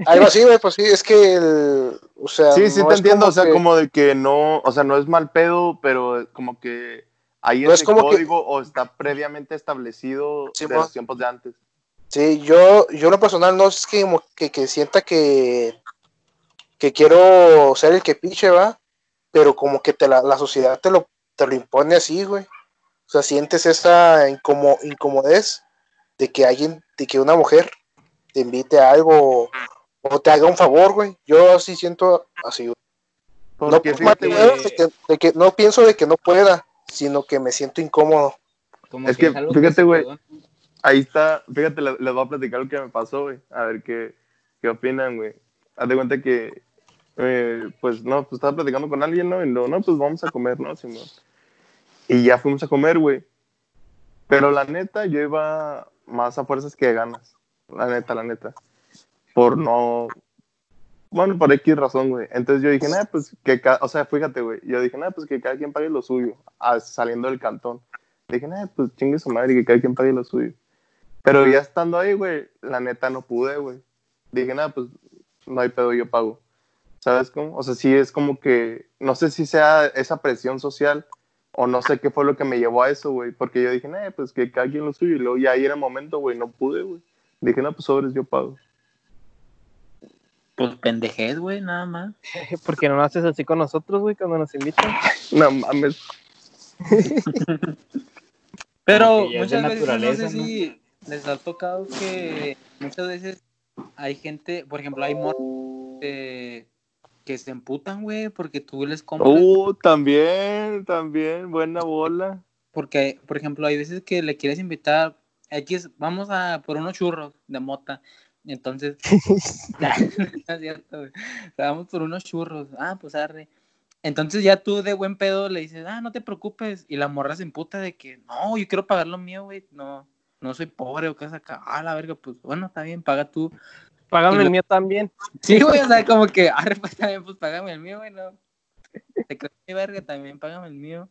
[SPEAKER 3] Algo así, güey, pues sí, es que el, o sea,
[SPEAKER 2] Sí, sí te entiendo, o sea, como de que no, o sea, no es mal pedo, pero como que ahí es como código o está previamente establecido de los tiempos de antes.
[SPEAKER 3] Sí, yo, yo lo personal no es que, que, que sienta que, que quiero ser el que piche, va, pero como que te la, la sociedad te lo, te lo impone así, güey. O sea, sientes esa incomo, incomodez de que alguien, de que una mujer te invite a algo o te haga un favor, güey. Yo sí siento así, güey. No, de, que, no pienso de que no pueda, sino que me siento incómodo.
[SPEAKER 2] es que, fíjate, güey, ahí está, fíjate, les, voy a platicar lo que me pasó, güey, a ver qué, qué opinan, güey. Haz de cuenta que, eh, pues, no, pues estaba platicando con alguien, ¿no? Y no, no, pues vamos a comer, ¿no? Y ya fuimos a comer, güey. Pero la neta, yo iba más a fuerzas que ganas la neta, la neta. Por no. Bueno, por X razón, güey. Entonces yo dije, nada, pues que. O sea, fíjate, güey. Yo dije, nada, pues que cada quien pague lo suyo. saliendo del cantón. Dije, nada, pues chingue su madre, que cada quien pague lo suyo. Pero ya estando ahí, güey, la neta no pude, güey. Dije, nada, pues no hay pedo, yo pago. ¿Sabes cómo? O sea, sí es como que. No sé si sea esa presión social o no sé qué fue lo que me llevó a eso, güey. Porque yo dije, nada, pues que cada quien lo suyo. Y luego ya ahí era el momento, güey, no pude, güey. Dije, no, pues sobres, yo pago.
[SPEAKER 1] Pues pendejez, güey, nada más.
[SPEAKER 4] porque no lo haces así con nosotros, güey, cuando nos invitan?
[SPEAKER 2] no mames.
[SPEAKER 1] Pero muchas veces no sé si les ha tocado que muchas veces hay gente, por ejemplo, hay morros que se emputan, güey, porque tú les compras.
[SPEAKER 2] Uh, también, también, buena bola.
[SPEAKER 1] Porque, por ejemplo, hay veces que le quieres invitar X, vamos a por unos churros de mota. Entonces, Vamos por unos churros. Ah, pues arre. Entonces ya tú de buen pedo le dices, ah, no te preocupes. Y la morra se emputa de que, no, yo quiero pagar lo mío, güey. No, no soy pobre o qué acá. Ah, la verga, pues bueno, está bien, paga tú.
[SPEAKER 4] Págame el mío también.
[SPEAKER 1] Sí, güey, o sea, como que, arre, pues también, pues págame el mío, güey, no. Te crees mi verga, también págame el mío.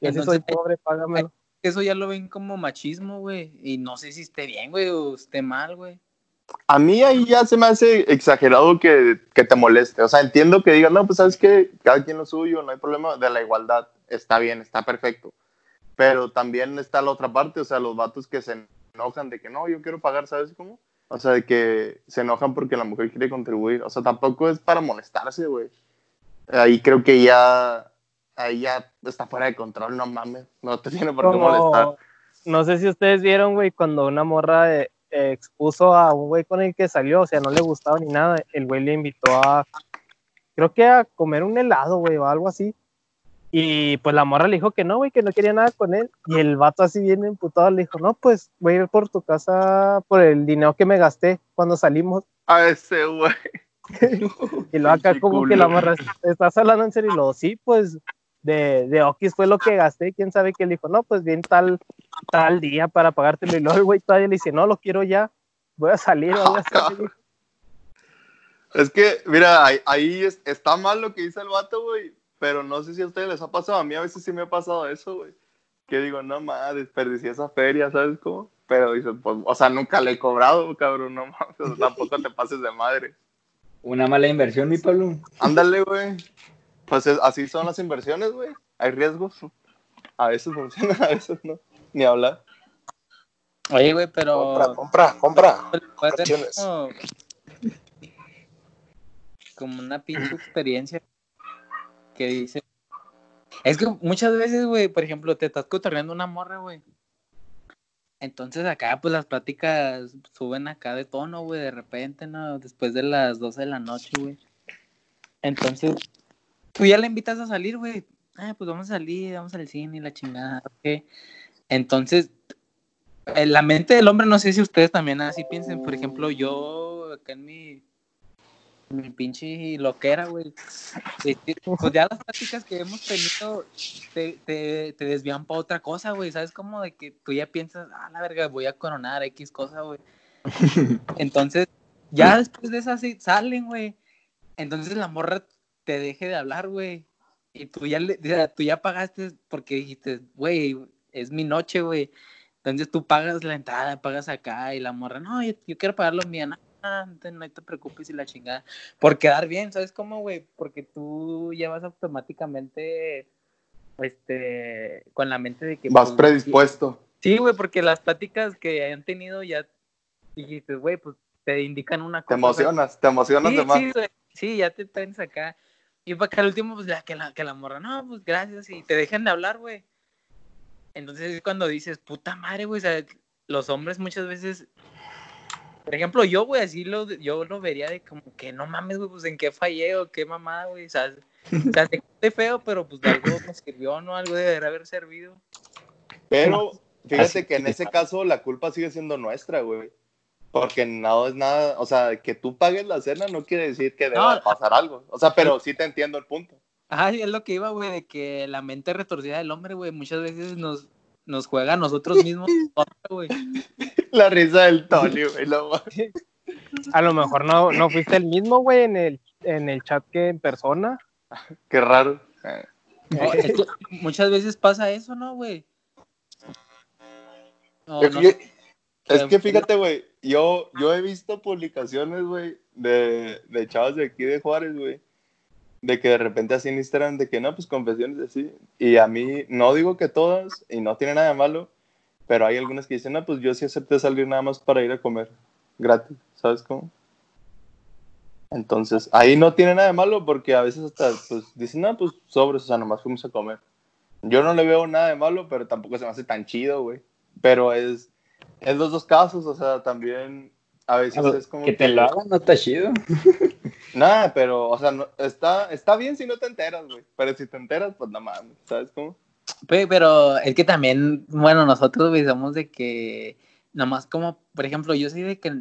[SPEAKER 4] Y si soy pobre, págamelo
[SPEAKER 1] eso ya lo ven como machismo, güey. Y no sé si esté bien, güey, o esté mal, güey.
[SPEAKER 2] A mí ahí ya se me hace exagerado que, que te moleste. O sea, entiendo que digan, no, pues sabes que cada quien lo suyo, no hay problema de la igualdad. Está bien, está perfecto. Pero también está la otra parte, o sea, los vatos que se enojan de que no, yo quiero pagar, ¿sabes cómo? O sea, de que se enojan porque la mujer quiere contribuir. O sea, tampoco es para molestarse, güey. ahí creo que ya, ahí ya está fuera de control, no mames, no te tiene por qué molestar.
[SPEAKER 4] No sé si ustedes vieron, güey, cuando una morra eh, expuso a un güey con el que salió, o sea, no le gustaba ni nada, el güey le invitó a, creo que a comer un helado, güey, o algo así. Y pues la morra le dijo que no, güey, que no quería nada con él. Y el vato así bien emputado le dijo, no, pues voy a ir por tu casa por el dinero que me gasté cuando salimos.
[SPEAKER 2] A ese güey.
[SPEAKER 4] y luego acá como que la morra, ¿estás hablando en serio? Y luego, sí, pues de, de Okis fue lo que gasté. ¿Quién sabe qué le dijo? No, pues bien tal, tal día para pagártelo. Y luego el güey todavía le dice, no, lo quiero ya. Voy a salir, voy a salir.
[SPEAKER 2] Es que, mira, ahí, ahí está mal lo que dice el vato, güey pero no sé si a ustedes les ha pasado, a mí a veces sí me ha pasado eso, güey. Que digo, no mames, desperdicié esa feria, ¿sabes cómo? Pero dice, pues, o sea, nunca le he cobrado, cabrón, no mames, tampoco te pases de madre.
[SPEAKER 5] Una mala inversión, mi Pablo.
[SPEAKER 2] Ándale, güey. Pues así son las inversiones, güey. Hay riesgos. A veces funcionan, a veces no. Ni hablar.
[SPEAKER 1] Oye, güey, pero.
[SPEAKER 3] Compra, compra, compra.
[SPEAKER 1] Como... como una pinche experiencia que dice. Es que muchas veces, güey, por ejemplo, te estás cotorreando una morra, güey. Entonces acá, pues las pláticas suben acá de tono, güey, de repente, ¿no? Después de las 12 de la noche, güey. Entonces, tú ya le invitas a salir, güey. Ah, pues vamos a salir, vamos al cine y la chingada, ¿ok? Entonces, en la mente del hombre, no sé si ustedes también así piensen. Por ejemplo, yo acá en mi mi pinche loquera, güey. Pues ya las prácticas que hemos tenido te, te, te desvían para otra cosa, güey. ¿Sabes? Como de que tú ya piensas, ah, la verga, voy a coronar X cosa, güey. Entonces, ya después de esas salen, güey. Entonces la morra te deje de hablar, güey. Y tú ya, le, tú ya pagaste porque dijiste, güey, es mi noche, güey. Entonces tú pagas la entrada, pagas acá y la morra, no, yo, quiero pagar lo mío, no te preocupes y la chingada. Por quedar bien, ¿sabes cómo, güey? Porque tú llevas automáticamente, este, con la mente de que...
[SPEAKER 2] Vas pues, predispuesto.
[SPEAKER 1] Sí, güey, porque las pláticas que hayan tenido ya dijiste, güey, pues te indican una cosa.
[SPEAKER 2] Te emocionas, te emocionas
[SPEAKER 1] sí,
[SPEAKER 2] de más.
[SPEAKER 1] Sí, sí, ya te traes acá. Y para que al último, pues la, que, la, que la morra, no, pues gracias, y te dejan de hablar, güey. Entonces es cuando dices, puta madre, güey, o sea, los hombres muchas veces por ejemplo, yo, güey, así lo, yo lo vería de como que no mames, güey, pues en qué fallé o qué mamada, güey. O sea, o sea te feo, pero pues de algo me sirvió, ¿no? Algo debería haber servido.
[SPEAKER 2] Pero fíjate que en ese caso la culpa sigue siendo nuestra, güey. Porque no es nada, o sea, que tú pagues la cena no quiere decir que deba pasar algo. O sea, pero sí te entiendo el punto.
[SPEAKER 1] Ajá, es lo que iba, güey, de que la mente retorcida del hombre, güey, muchas veces nos, nos juega a nosotros mismos, güey.
[SPEAKER 2] La risa del Tony, güey.
[SPEAKER 4] A lo mejor no, no fuiste el mismo, güey, en el, en el chat que en persona.
[SPEAKER 2] Qué raro.
[SPEAKER 1] muchas veces pasa eso, ¿no, güey?
[SPEAKER 2] es que fíjate, güey, yo, yo he visto publicaciones, güey, de, de chavos de aquí de Juárez, güey, de que de repente así en Instagram, de que no, pues confesiones así. Y a mí, no digo que todas, y no tiene nada de malo, pero hay algunas que dicen, no, pues yo sí acepté salir nada más para ir a comer gratis, ¿sabes cómo? Entonces, ahí no tiene nada de malo porque a veces hasta pues dicen, no, pues sobres, o sea, nomás fuimos a comer. Yo no le veo nada de malo, pero tampoco se me hace tan chido, güey. Pero es, es los dos casos, o sea, también a veces es como...
[SPEAKER 5] Que te lo hagan no está chido.
[SPEAKER 2] Nada, pero, o sea, está, está bien si no te enteras, güey. Pero si te enteras, pues nada más, ¿sabes cómo?
[SPEAKER 1] Pero es que también, bueno, nosotros somos de que, nomás como, por ejemplo, yo soy de que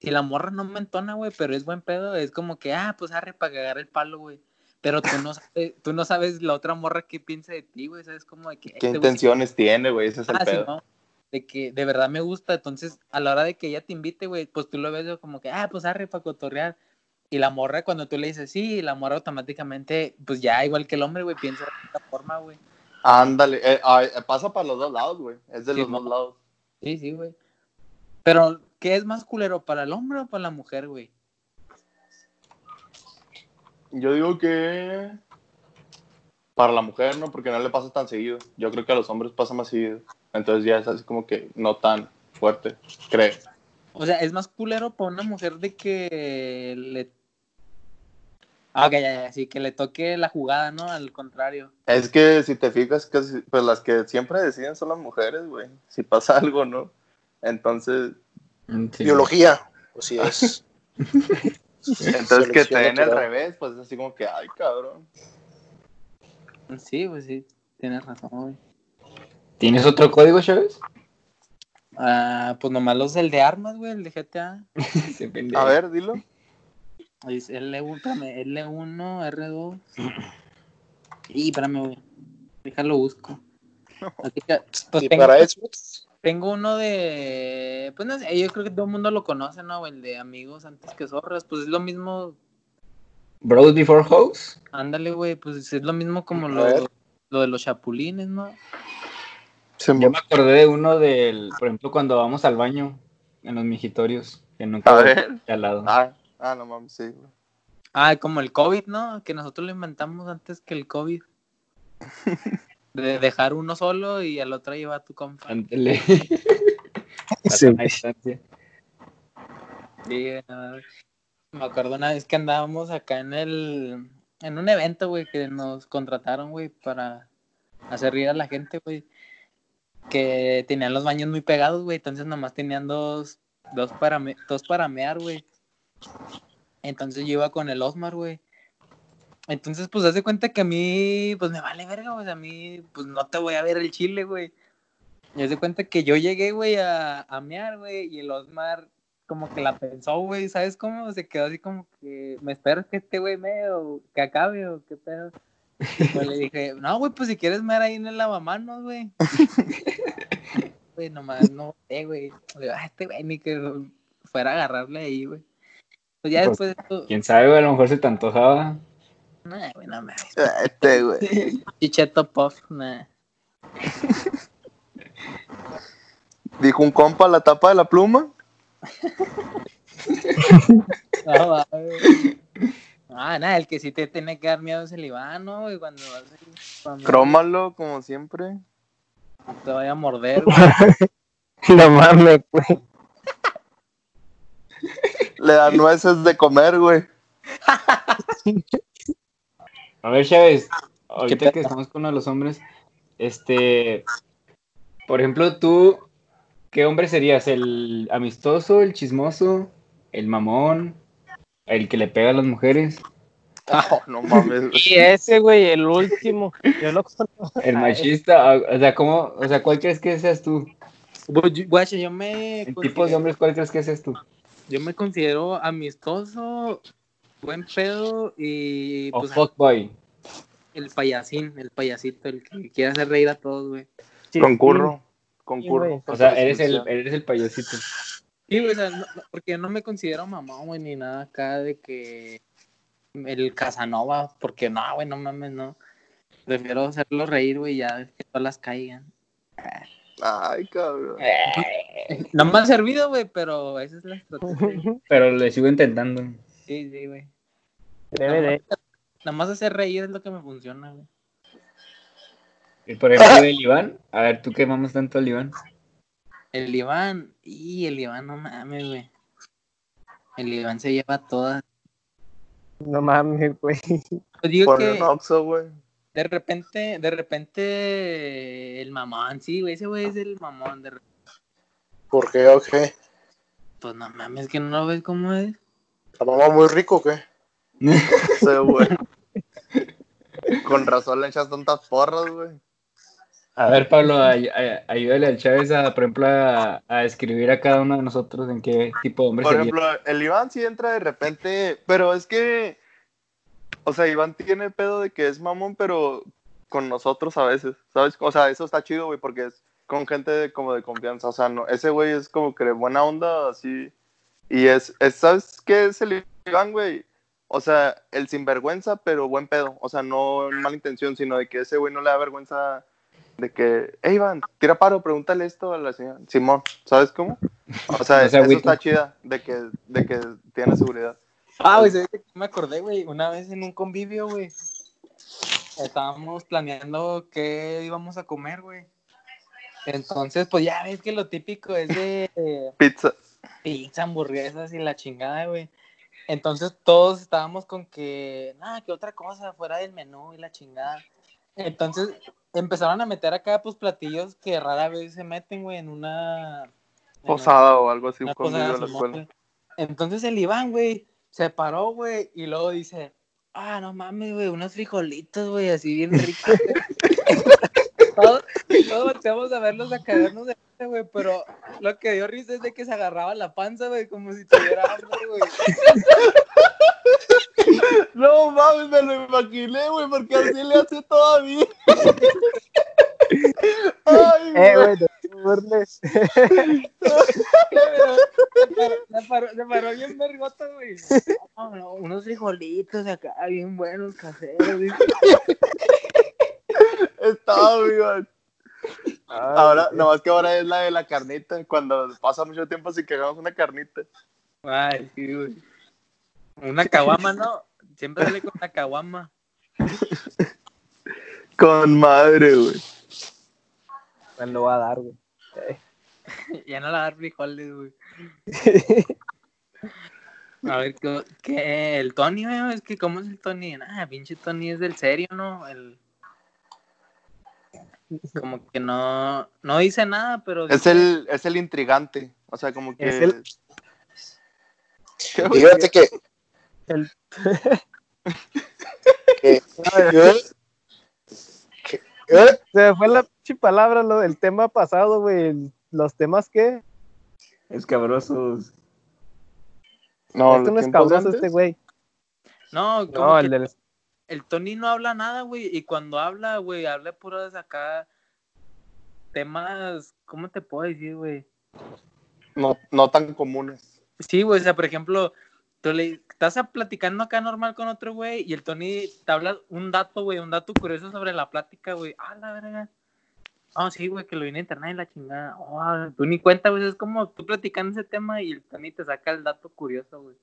[SPEAKER 1] si la morra no me entona, güey, pero es buen pedo, es como que, ah, pues arre para cagar el palo, güey. Pero tú no, sabes, tú no sabes la otra morra qué piensa de ti, güey, ¿sabes? Como de que...
[SPEAKER 2] ¿Qué este intenciones tiene, güey? Ese es el ah, pedo.
[SPEAKER 1] De que de verdad me gusta, entonces a la hora de que ella te invite, güey, pues tú lo ves como que, ah, pues arre para cotorrear. Y la morra, cuando tú le dices sí, la morra automáticamente, pues ya igual que el hombre, güey, piensa de esta forma, güey.
[SPEAKER 2] Ándale, eh, eh, pasa para los dos lados, güey. Es de los dos lados.
[SPEAKER 1] Sí, sí, güey. Pero, ¿qué es más culero, para el hombre o para la mujer, güey?
[SPEAKER 2] Yo digo que para la mujer, ¿no? Porque no le pasa tan seguido. Yo creo que a los hombres pasa más seguido. Entonces ya es así como que no tan fuerte, creo.
[SPEAKER 1] O sea, es más culero para una mujer de que le Ah, ok, ya, ya, sí, que le toque la jugada, ¿no? Al contrario.
[SPEAKER 2] Es que si te fijas, casi, pues las que siempre deciden son las mujeres, güey. Si pasa algo, ¿no? Entonces,
[SPEAKER 5] sí.
[SPEAKER 3] Biología, pues sí es.
[SPEAKER 2] entonces que te den el
[SPEAKER 3] natural.
[SPEAKER 2] revés, pues es así como que, ay, cabrón.
[SPEAKER 1] Sí, pues sí, tienes razón, güey.
[SPEAKER 5] ¿Tienes otro código, Chávez?
[SPEAKER 1] Ah, pues nomás los el de armas, güey, el de GTA.
[SPEAKER 2] A ver, dilo.
[SPEAKER 1] Es L1, espérame, L1, R2. Y espérame, güey. Déjalo busco. Aquí. Pues
[SPEAKER 3] y
[SPEAKER 1] tengo,
[SPEAKER 3] para Xbox,
[SPEAKER 1] tengo uno de. Pues no sé, yo creo que todo el mundo lo conoce, ¿no? El de amigos antes que zorras. Pues es lo mismo.
[SPEAKER 5] Bros Before Hoes.
[SPEAKER 1] Ándale, güey. Pues es lo mismo como lo, lo de los chapulines, ¿no?
[SPEAKER 2] Se
[SPEAKER 5] Yo me acordé de uno del, por ejemplo, cuando vamos al baño en los mijitorios, que nunca
[SPEAKER 2] A ver.
[SPEAKER 5] al lado.
[SPEAKER 2] Ah, ah, no mames, sí, güey.
[SPEAKER 1] Ah, como el COVID, ¿no? Que nosotros lo inventamos antes que el COVID. De dejar uno solo y al otro lleva a tu compa.
[SPEAKER 5] Ándale.
[SPEAKER 4] Sí.
[SPEAKER 1] Sí, no, me acuerdo una vez que andábamos acá en el en un evento, güey, que nos contrataron, güey, para hacer reír a la gente, güey. Que tenían los baños muy pegados, güey, entonces nomás tenían dos dos para dos para mear, güey. Entonces yo iba con el Osmar, güey. Entonces, pues, hace cuenta que a mí, pues, me vale verga, güey. A mí, pues, no te voy a ver el chile, güey. Y haz de cuenta que yo llegué, güey, a, mear, güey, y el Osmar como que la pensó, güey, ¿sabes cómo? Se quedó así como que, ¿me esperas que este güey me o que acabe o qué pedo? Y pues le dije, no, güey, pues si quieres mear ahí en el lavamanos, güey. Güey, nomás, no sé, güey. "Ah, este güey, ni que fuera a agarrarle ahí, güey. Pues ya
[SPEAKER 5] Pues,
[SPEAKER 1] después de esto,
[SPEAKER 5] Quién sabe, güey, a lo mejor se te antojaba.
[SPEAKER 1] nah, güey, no mames.
[SPEAKER 2] Este, güey.
[SPEAKER 1] Chicheto puff, nah.
[SPEAKER 2] Dijo un compa la tapa de la pluma.
[SPEAKER 1] No, mames. Ah, nada, el que sí te tiene que dar miedo es el Iván, ¿no? güey? Cuando vas a- cuando
[SPEAKER 2] Crómalo, como siempre.
[SPEAKER 1] te vaya a morder, güey.
[SPEAKER 4] No mames, güey.
[SPEAKER 2] Le da nueces de comer, güey.
[SPEAKER 5] A ver, Chávez, ahorita que estamos con uno de los hombres, este, por ejemplo, tú, ¿qué hombre serías? ¿El amistoso, el chismoso, el mamón, el que le pega a las mujeres,
[SPEAKER 2] Oh, no mames.
[SPEAKER 4] Y ese, güey, el último. Yo lo conozco.
[SPEAKER 5] el machista? O sea, ¿cómo, o sea, cuál crees que seas tú?
[SPEAKER 1] Güey, yo- Guacha, yo me
[SPEAKER 5] En tipos de hombres, ¿cuál crees que seas tú?
[SPEAKER 1] yo me considero amistoso, buen pedo y
[SPEAKER 5] O
[SPEAKER 1] pues
[SPEAKER 5] fuckboy.
[SPEAKER 1] el payasín, el payasito, el que quiere hacer reír a todos, güey.
[SPEAKER 2] Concurro. Concurro.
[SPEAKER 5] O sea, eres el, eres el payasito.
[SPEAKER 1] Sí, güey, o sea, no- porque yo no me considero mamón, güey, ni nada acá de que el Casanova, porque no, güey, no mames, no. Prefiero hacerlo reír, güey, ya que todas las caigan.
[SPEAKER 2] Ay, cabrón.
[SPEAKER 1] No me ha servido, güey, pero esa es la estrategia.
[SPEAKER 5] Pero le sigo intentando.
[SPEAKER 1] Sí, sí, güey.
[SPEAKER 4] Debe de.
[SPEAKER 1] Nada más hacer reír es lo que me funciona, güey.
[SPEAKER 5] Y por ejemplo, el Iván, a ver, ¿tú qué mamas tanto al Iván?
[SPEAKER 1] El Iván, y el Iván, no mames, güey. El Iván se lleva todas.
[SPEAKER 4] No mames, güey.
[SPEAKER 1] Yo digo
[SPEAKER 2] Ponle
[SPEAKER 1] que
[SPEAKER 2] un oxo, güey.
[SPEAKER 1] de repente, de repente, el mamón, sí, güey, ese güey es el mamón. De...
[SPEAKER 3] ¿Por qué o qué?
[SPEAKER 1] Pues no mames, que no lo ves cómo es.
[SPEAKER 3] ¿La mamá muy rico o qué?
[SPEAKER 2] Sí, güey. Con razón le echas tantas porras, güey.
[SPEAKER 5] A ver, Pablo, ay- ay- ayúdale al Chávez a, por ejemplo, a, a escribir a cada uno de nosotros en qué tipo de hombre
[SPEAKER 2] Por
[SPEAKER 5] sería.
[SPEAKER 2] ejemplo, el Iván sí entra de repente, pero es que, o sea, Iván tiene pedo de que es mamón, pero con nosotros a veces, ¿sabes? O sea, eso está chido, güey, porque es con gente de- como de confianza, o sea, no, ese güey es como que de buena onda, así, y es, es ¿sabes qué es el Iván, güey? O sea, el sinvergüenza, pero buen pedo, o sea, no en mala intención, sino de que ese güey no le da vergüenza de que, hey Iván, tira paro, pregúntale esto a la señora Simón, ¿sabes cómo? O sea,
[SPEAKER 5] No
[SPEAKER 2] eso está chida, de que, de que tiene seguridad.
[SPEAKER 1] Ah, güey, me acordé, güey, una vez en un convivio, güey. Estábamos planeando qué íbamos a comer, güey. Entonces, pues ya ves que lo típico es de eh,
[SPEAKER 2] Pizza.
[SPEAKER 1] pizza, hamburguesas y la chingada, güey. Entonces todos estábamos con que, nada, que otra cosa fuera del menú y la chingada. Entonces empezaron a meter acá pues platillos que rara vez se meten, güey, en una... en
[SPEAKER 2] Posada o algo así, un convivio en la escuela.
[SPEAKER 1] Entonces el Iván, güey, se paró, güey, y luego dice, ah, no mames, güey, unos frijolitos, güey, así bien ricos. güey". todos, todos volteamos a verlos a caernos de güey, pero lo que dio risa es de que se agarraba la panza, güey, como si tuviera hambre, güey.
[SPEAKER 2] No mames, me lo imaginé, güey, porque así le hace todavía. Ay,
[SPEAKER 4] Eh,
[SPEAKER 2] güey.
[SPEAKER 4] güey, no te burles.
[SPEAKER 1] Se paró, se bien vergota, güey. No, no, unos frijolitos acá, bien buenos, caseros. dice.
[SPEAKER 2] Estaba, güey. Ahora, nomás que ahora es la de la carnita, cuando pasa mucho tiempo sin que hagamos una carnita.
[SPEAKER 1] Ay, sí, güey. Una caguama, ¿no? Siempre sale con una caguama.
[SPEAKER 2] Con madre, güey.
[SPEAKER 4] Me lo va a dar, güey.
[SPEAKER 1] Ya no la va a dar frijoles, güey. A ver, ¿qué, qué? ¿El Tony, güey? Es que, ¿cómo es el Tony? Ah, pinche Tony es del serio, ¿no? El... Como que no, no dice nada, pero...
[SPEAKER 2] Es el, es el intrigante. O sea, como que.
[SPEAKER 3] Fíjate que,
[SPEAKER 4] El-
[SPEAKER 3] que- ¿eh?
[SPEAKER 4] Se me fue la pinche palabra, lo del tema pasado, güey. Los temas que.
[SPEAKER 5] Escabrosos.
[SPEAKER 2] No,
[SPEAKER 4] este no es cabroso,
[SPEAKER 2] antes.
[SPEAKER 4] este güey.
[SPEAKER 1] No, como
[SPEAKER 4] No,
[SPEAKER 1] que
[SPEAKER 4] el del.
[SPEAKER 1] el Tony no habla nada, güey, y cuando habla, güey, habla puras acá temas, ¿cómo te puedo decir, güey?
[SPEAKER 2] No, no tan comunes.
[SPEAKER 1] Sí, güey, o sea, por ejemplo, tú le estás platicando acá normal con otro güey y el Tony te habla un dato, güey, un dato curioso sobre la plática, güey. Ah, la verga. Ah, sí, güey, que lo vi en internet y la chingada. Oh, tú ni cuenta, güey, es como tú platicando ese tema y el Tony te saca el dato curioso, güey.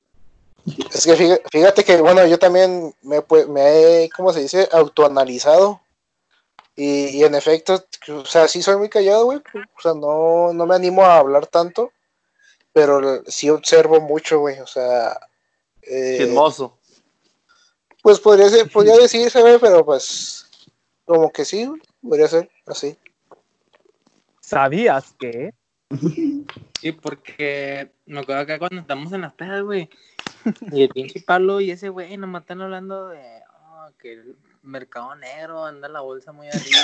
[SPEAKER 3] Es que fíjate, que, bueno, yo también me, pu- me he, ¿cómo se dice? Autoanalizado. Y, y en efecto, o sea, sí soy muy callado, güey. O sea, no, no me animo a hablar tanto. Pero sí observo mucho, güey. O sea. eh,
[SPEAKER 2] Chismoso.
[SPEAKER 3] pues podría ser, podría decirse, güey, pero pues. Como que sí, güey, podría ser así.
[SPEAKER 4] ¿Sabías que?
[SPEAKER 1] Sí, porque me acuerdo acá cuando estamos en las pedas, güey. Y el pinche Pablo y ese güey nomás están hablando de oh, que mercado negro anda la bolsa muy arriba.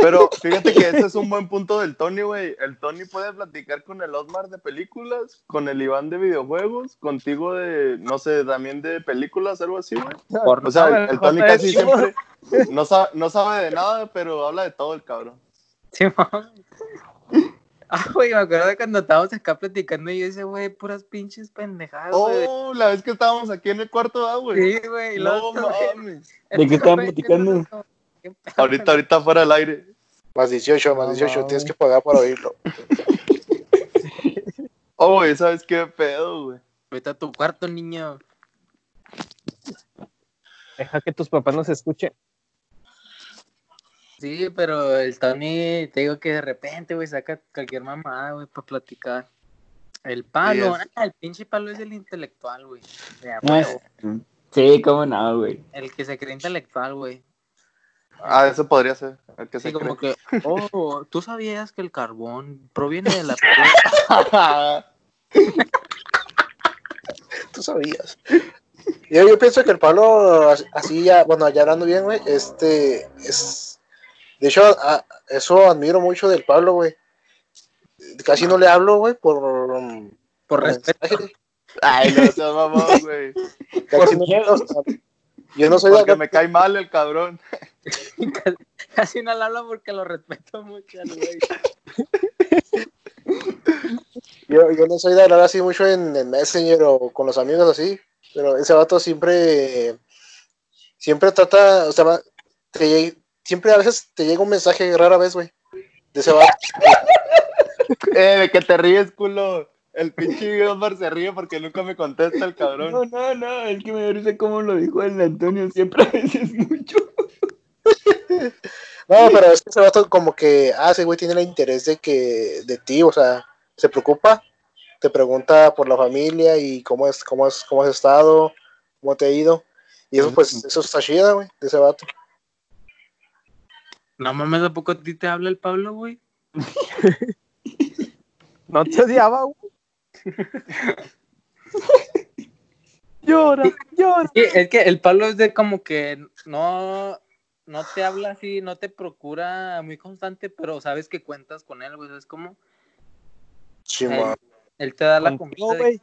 [SPEAKER 2] Pero fíjate que ese es un buen punto del Tony, güey. El Tony puede platicar con el Osmar de películas, con el Iván de videojuegos, contigo de, no sé, también de películas, algo así, güey.
[SPEAKER 1] Por-
[SPEAKER 2] O sea, el, Tony casi
[SPEAKER 4] es-
[SPEAKER 2] siempre no sabe, no sabe de nada, pero habla de todo el cabrón.
[SPEAKER 1] Sí, mamá. Ah, güey, me acuerdo de cuando estábamos acá platicando y yo ese güey, puras pinches pendejadas.
[SPEAKER 2] Oh, la vez que estábamos aquí en el cuarto, ah, güey.
[SPEAKER 1] Sí, güey.
[SPEAKER 2] No mames.
[SPEAKER 5] ¿De qué estaban platicando?
[SPEAKER 2] Ahorita, ahorita fuera del aire.
[SPEAKER 3] Más 18, más
[SPEAKER 4] No,
[SPEAKER 3] 18,
[SPEAKER 4] no.
[SPEAKER 3] tienes que pagar para oírlo.
[SPEAKER 2] Oh, güey, ¿sabes qué pedo, güey?
[SPEAKER 1] Vete a tu cuarto, niño.
[SPEAKER 4] Deja que tus papás nos escuchen.
[SPEAKER 1] Sí, pero el Tony, te digo que de repente, güey, saca cualquier mamada, güey, para platicar. El palo,
[SPEAKER 2] Sí, es-
[SPEAKER 1] ah, el pinche palo es el intelectual, güey. De a
[SPEAKER 5] No es-
[SPEAKER 1] huevo.
[SPEAKER 5] Sí, cómo no, güey.
[SPEAKER 1] El que se cree intelectual, güey.
[SPEAKER 2] Ah, eso podría ser. El que
[SPEAKER 1] Sí,
[SPEAKER 2] se
[SPEAKER 1] como
[SPEAKER 2] cree.
[SPEAKER 1] que, oh, ¿tú sabías que el carbón proviene de la?
[SPEAKER 3] Tú sabías. Yo, yo pienso que el Pablo, as- así ya, bueno, ya hablando bien, güey, este es. De hecho, a- eso admiro mucho del Pablo, güey. Casi no le hablo, güey, por. um,
[SPEAKER 1] Por
[SPEAKER 3] por
[SPEAKER 1] respeto.
[SPEAKER 3] mensaje.
[SPEAKER 2] Ay, no seas mamón, güey.
[SPEAKER 3] Casi no- o sea, yo no soy
[SPEAKER 2] Porque me cae mal el cabrón.
[SPEAKER 1] Casi- no le hablo porque lo respeto mucho al güey.
[SPEAKER 3] yo, yo no soy de hablar así mucho en, en Messenger o con los amigos así, pero ese vato siempre. Siempre trata, o sea, va- te siempre a veces te llega un mensaje rara vez, güey, de ese vato.
[SPEAKER 2] Eh, de que te ríes, culo. El pinche Omar se ríe porque nunca me contesta el cabrón.
[SPEAKER 5] No, no, no, el que me dice cómo lo dijo el Antonio siempre a veces mucho.
[SPEAKER 3] No, pero es que ese vato como que, ah, ese güey tiene el interés de que, de ti, o sea, se preocupa te pregunta por la familia y cómo es, cómo es, cómo has estado, cómo te ha ido. Y eso, pues, eso está chida, güey, de ese vato.
[SPEAKER 1] No mames, ¿a poco a ti te habla el Pablo, güey?
[SPEAKER 4] No te odiaba, güey. llora, llora.
[SPEAKER 1] Sí, es que el Pablo es de como que no, no te habla así, no te procura muy constante, pero sabes que cuentas con él, güey. Es como
[SPEAKER 3] Sí,
[SPEAKER 1] él te da la confianza
[SPEAKER 4] güey.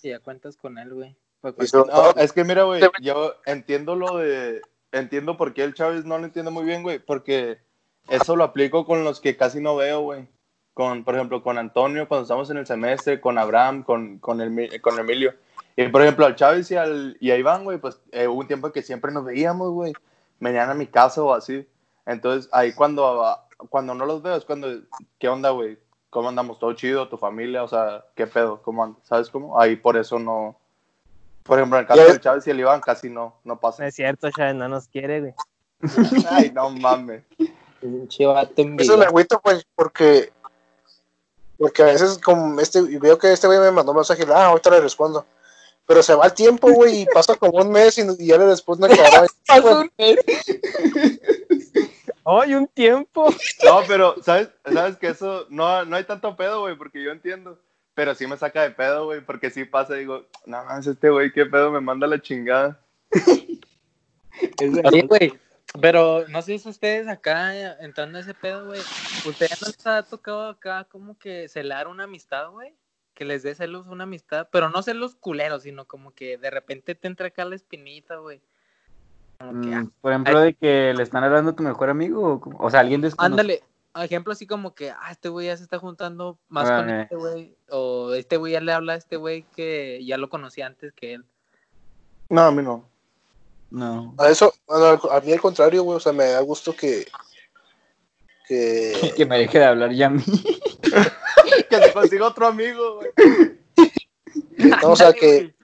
[SPEAKER 1] que ya cuentas con él, güey. Pues,
[SPEAKER 2] No, es que mira, güey, yo entiendo lo de. Entiendo por qué el Chávez no lo entiende muy bien, güey, porque eso lo aplico con los que casi no veo, güey. Con, por ejemplo, con Antonio cuando estamos en el semestre, con Abraham, con, con, Emi- con Emilio. Y por ejemplo, al Chávez y, al, y a Iván, güey, pues eh, hubo un tiempo que siempre nos veíamos, güey. Venían a mi casa o así. Entonces, ahí cuando, cuando no los veo es cuando, ¿qué onda, güey? ¿Cómo andamos? ¿Todo chido? ¿Tu familia? O sea, ¿qué pedo? ¿Cómo andas? ¿Sabes cómo? Ahí por eso no. Por ejemplo, en el caso del Chávez y el Iván casi no, no
[SPEAKER 4] No
[SPEAKER 2] pasa.
[SPEAKER 4] es cierto, Chávez, no nos quiere, güey.
[SPEAKER 2] Ay, no mames.
[SPEAKER 3] Eso me agüito, pues, porque. Porque a veces, como este, veo que este güey me mandó un mensaje, ah, ahorita le respondo. Pero se va el tiempo, güey, y pasa como un mes y, y ya le respondo el cabrón.
[SPEAKER 1] Pasó un mes.
[SPEAKER 4] ¡Ay, un tiempo!
[SPEAKER 2] No, pero, ¿sabes? ¿Sabes que eso no, no hay tanto pedo, güey? Porque yo entiendo. Pero sí me saca de pedo, güey, porque sí pasa y digo, no más, este güey, qué pedo, me manda la chingada.
[SPEAKER 1] Oye, güey, pero no sé si ustedes acá, eh, entrando a ese pedo, güey, ¿ustedes no les ha tocado acá como que celar una amistad, güey? Que les dé celos una amistad, pero no celos culeros, sino como que de repente te entra acá la espinita, güey. Que, ah,
[SPEAKER 5] Mm, Por ejemplo, de que le están hablando a tu mejor amigo, o, como- o sea, alguien desconocido.
[SPEAKER 1] ándale, ejemplo así como que, ah, este güey ya se está juntando más con este güey, o este güey ya le habla a este güey que ya lo conocía antes que él.
[SPEAKER 2] No, a mí no.
[SPEAKER 5] No.
[SPEAKER 3] A eso, bueno, al- a mí al contrario, güey, o sea, me da gusto que. Que.
[SPEAKER 5] Que me deje de hablar ya a mí.
[SPEAKER 2] que se consiga otro amigo, güey.
[SPEAKER 3] No, o sea, que,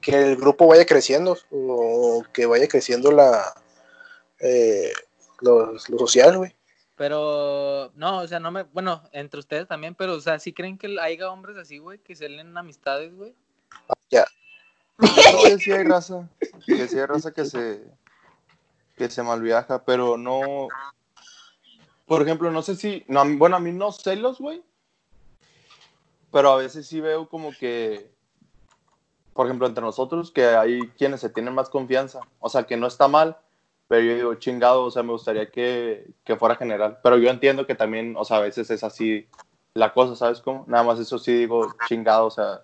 [SPEAKER 3] que el grupo vaya creciendo, o que vaya creciendo la. Eh, lo, lo social, güey.
[SPEAKER 1] Pero, no, o sea, no me, bueno, entre ustedes también, pero, o sea, ¿sí creen que haya hombres así, güey, que celen amistades, güey?
[SPEAKER 3] Ya.
[SPEAKER 2] que sí hay raza, que sí hay raza que se, que se malviaja, pero no, por ejemplo, no sé si, no, bueno, a mí no celos, güey, pero a veces sí veo como que, por ejemplo, entre nosotros, que hay quienes se tienen más confianza, o sea, que no está mal, pero yo digo, chingado, o sea, me gustaría que, que fuera general, pero yo entiendo que también, o sea, a veces es así la cosa, ¿sabes cómo? Nada más eso sí digo, chingado, o sea,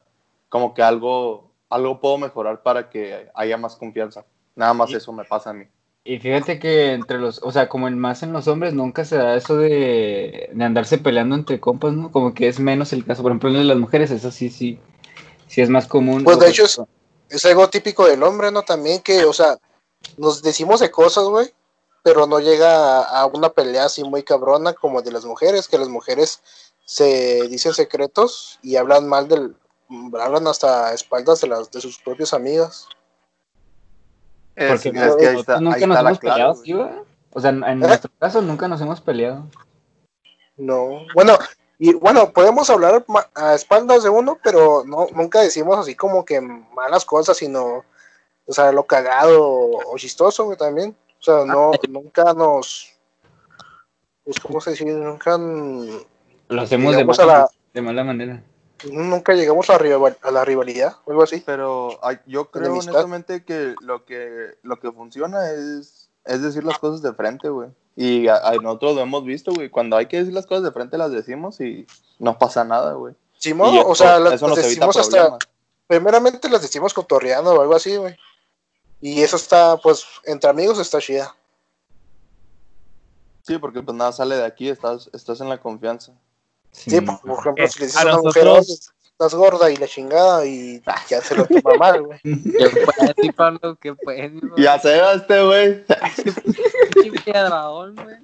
[SPEAKER 2] como que algo, algo puedo mejorar para que haya más confianza. Nada más
[SPEAKER 5] Y-
[SPEAKER 2] eso me pasa a mí.
[SPEAKER 5] Y fíjate que entre los, o sea, como en más en los hombres nunca se da eso de, de andarse peleando entre compas, ¿no? Como que es menos el caso. Por ejemplo, en las mujeres, eso sí, sí, sí es más común.
[SPEAKER 3] Pues, de hecho, es- Es algo típico del hombre, ¿no? También que, o sea, nos decimos de cosas, güey, pero no llega a, a una pelea así muy cabrona como de las mujeres, que las mujeres se dicen secretos y hablan mal del, hablan hasta a espaldas de las de sus propias amigas.
[SPEAKER 2] Es,
[SPEAKER 5] porque
[SPEAKER 2] es que ahí está,
[SPEAKER 5] nunca
[SPEAKER 2] ahí
[SPEAKER 5] nos
[SPEAKER 2] está la
[SPEAKER 5] hemos peleado,
[SPEAKER 2] clave.
[SPEAKER 5] ¿sí,
[SPEAKER 2] güey.
[SPEAKER 5] va? O sea, en,
[SPEAKER 3] ¿Eh?
[SPEAKER 5] nuestro caso nunca nos hemos peleado.
[SPEAKER 3] No, bueno, y bueno, podemos hablar a espaldas de uno, pero no, nunca decimos así como que malas cosas, sino, o sea, lo cagado o, chistoso, güey, también. O sea, no, nunca nos, pues, ¿cómo se dice? Nunca,
[SPEAKER 5] Lo hacemos de mala,
[SPEAKER 3] la-
[SPEAKER 5] de mala manera.
[SPEAKER 3] nunca llegamos a la, rival- a la rivalidad o algo así.
[SPEAKER 2] Pero ay, yo creo honestamente que lo que lo que funciona es, es decir las cosas de frente, güey. Y a, a nosotros lo hemos visto, güey. Cuando hay que decir las cosas de frente las decimos y no pasa nada, güey.
[SPEAKER 3] Simón, o sea, las, decimos hasta, primeramente las decimos cotorreando o algo así, güey. Y eso está, pues, entre amigos está chida.
[SPEAKER 2] Sí, porque pues nada sale de aquí, estás, estás en la confianza.
[SPEAKER 3] Sí, por, por ejemplo,
[SPEAKER 4] Eh,
[SPEAKER 3] si le dices
[SPEAKER 4] a
[SPEAKER 3] una
[SPEAKER 4] nosotros-
[SPEAKER 3] mujer, "Oye, estás gorda y la chingada y ya se lo toma mal, güey.
[SPEAKER 1] ¿Qué fue, ti, Pablo? ¿Qué fue?
[SPEAKER 2] Ya se va este, güey.
[SPEAKER 1] Piedradón, güey.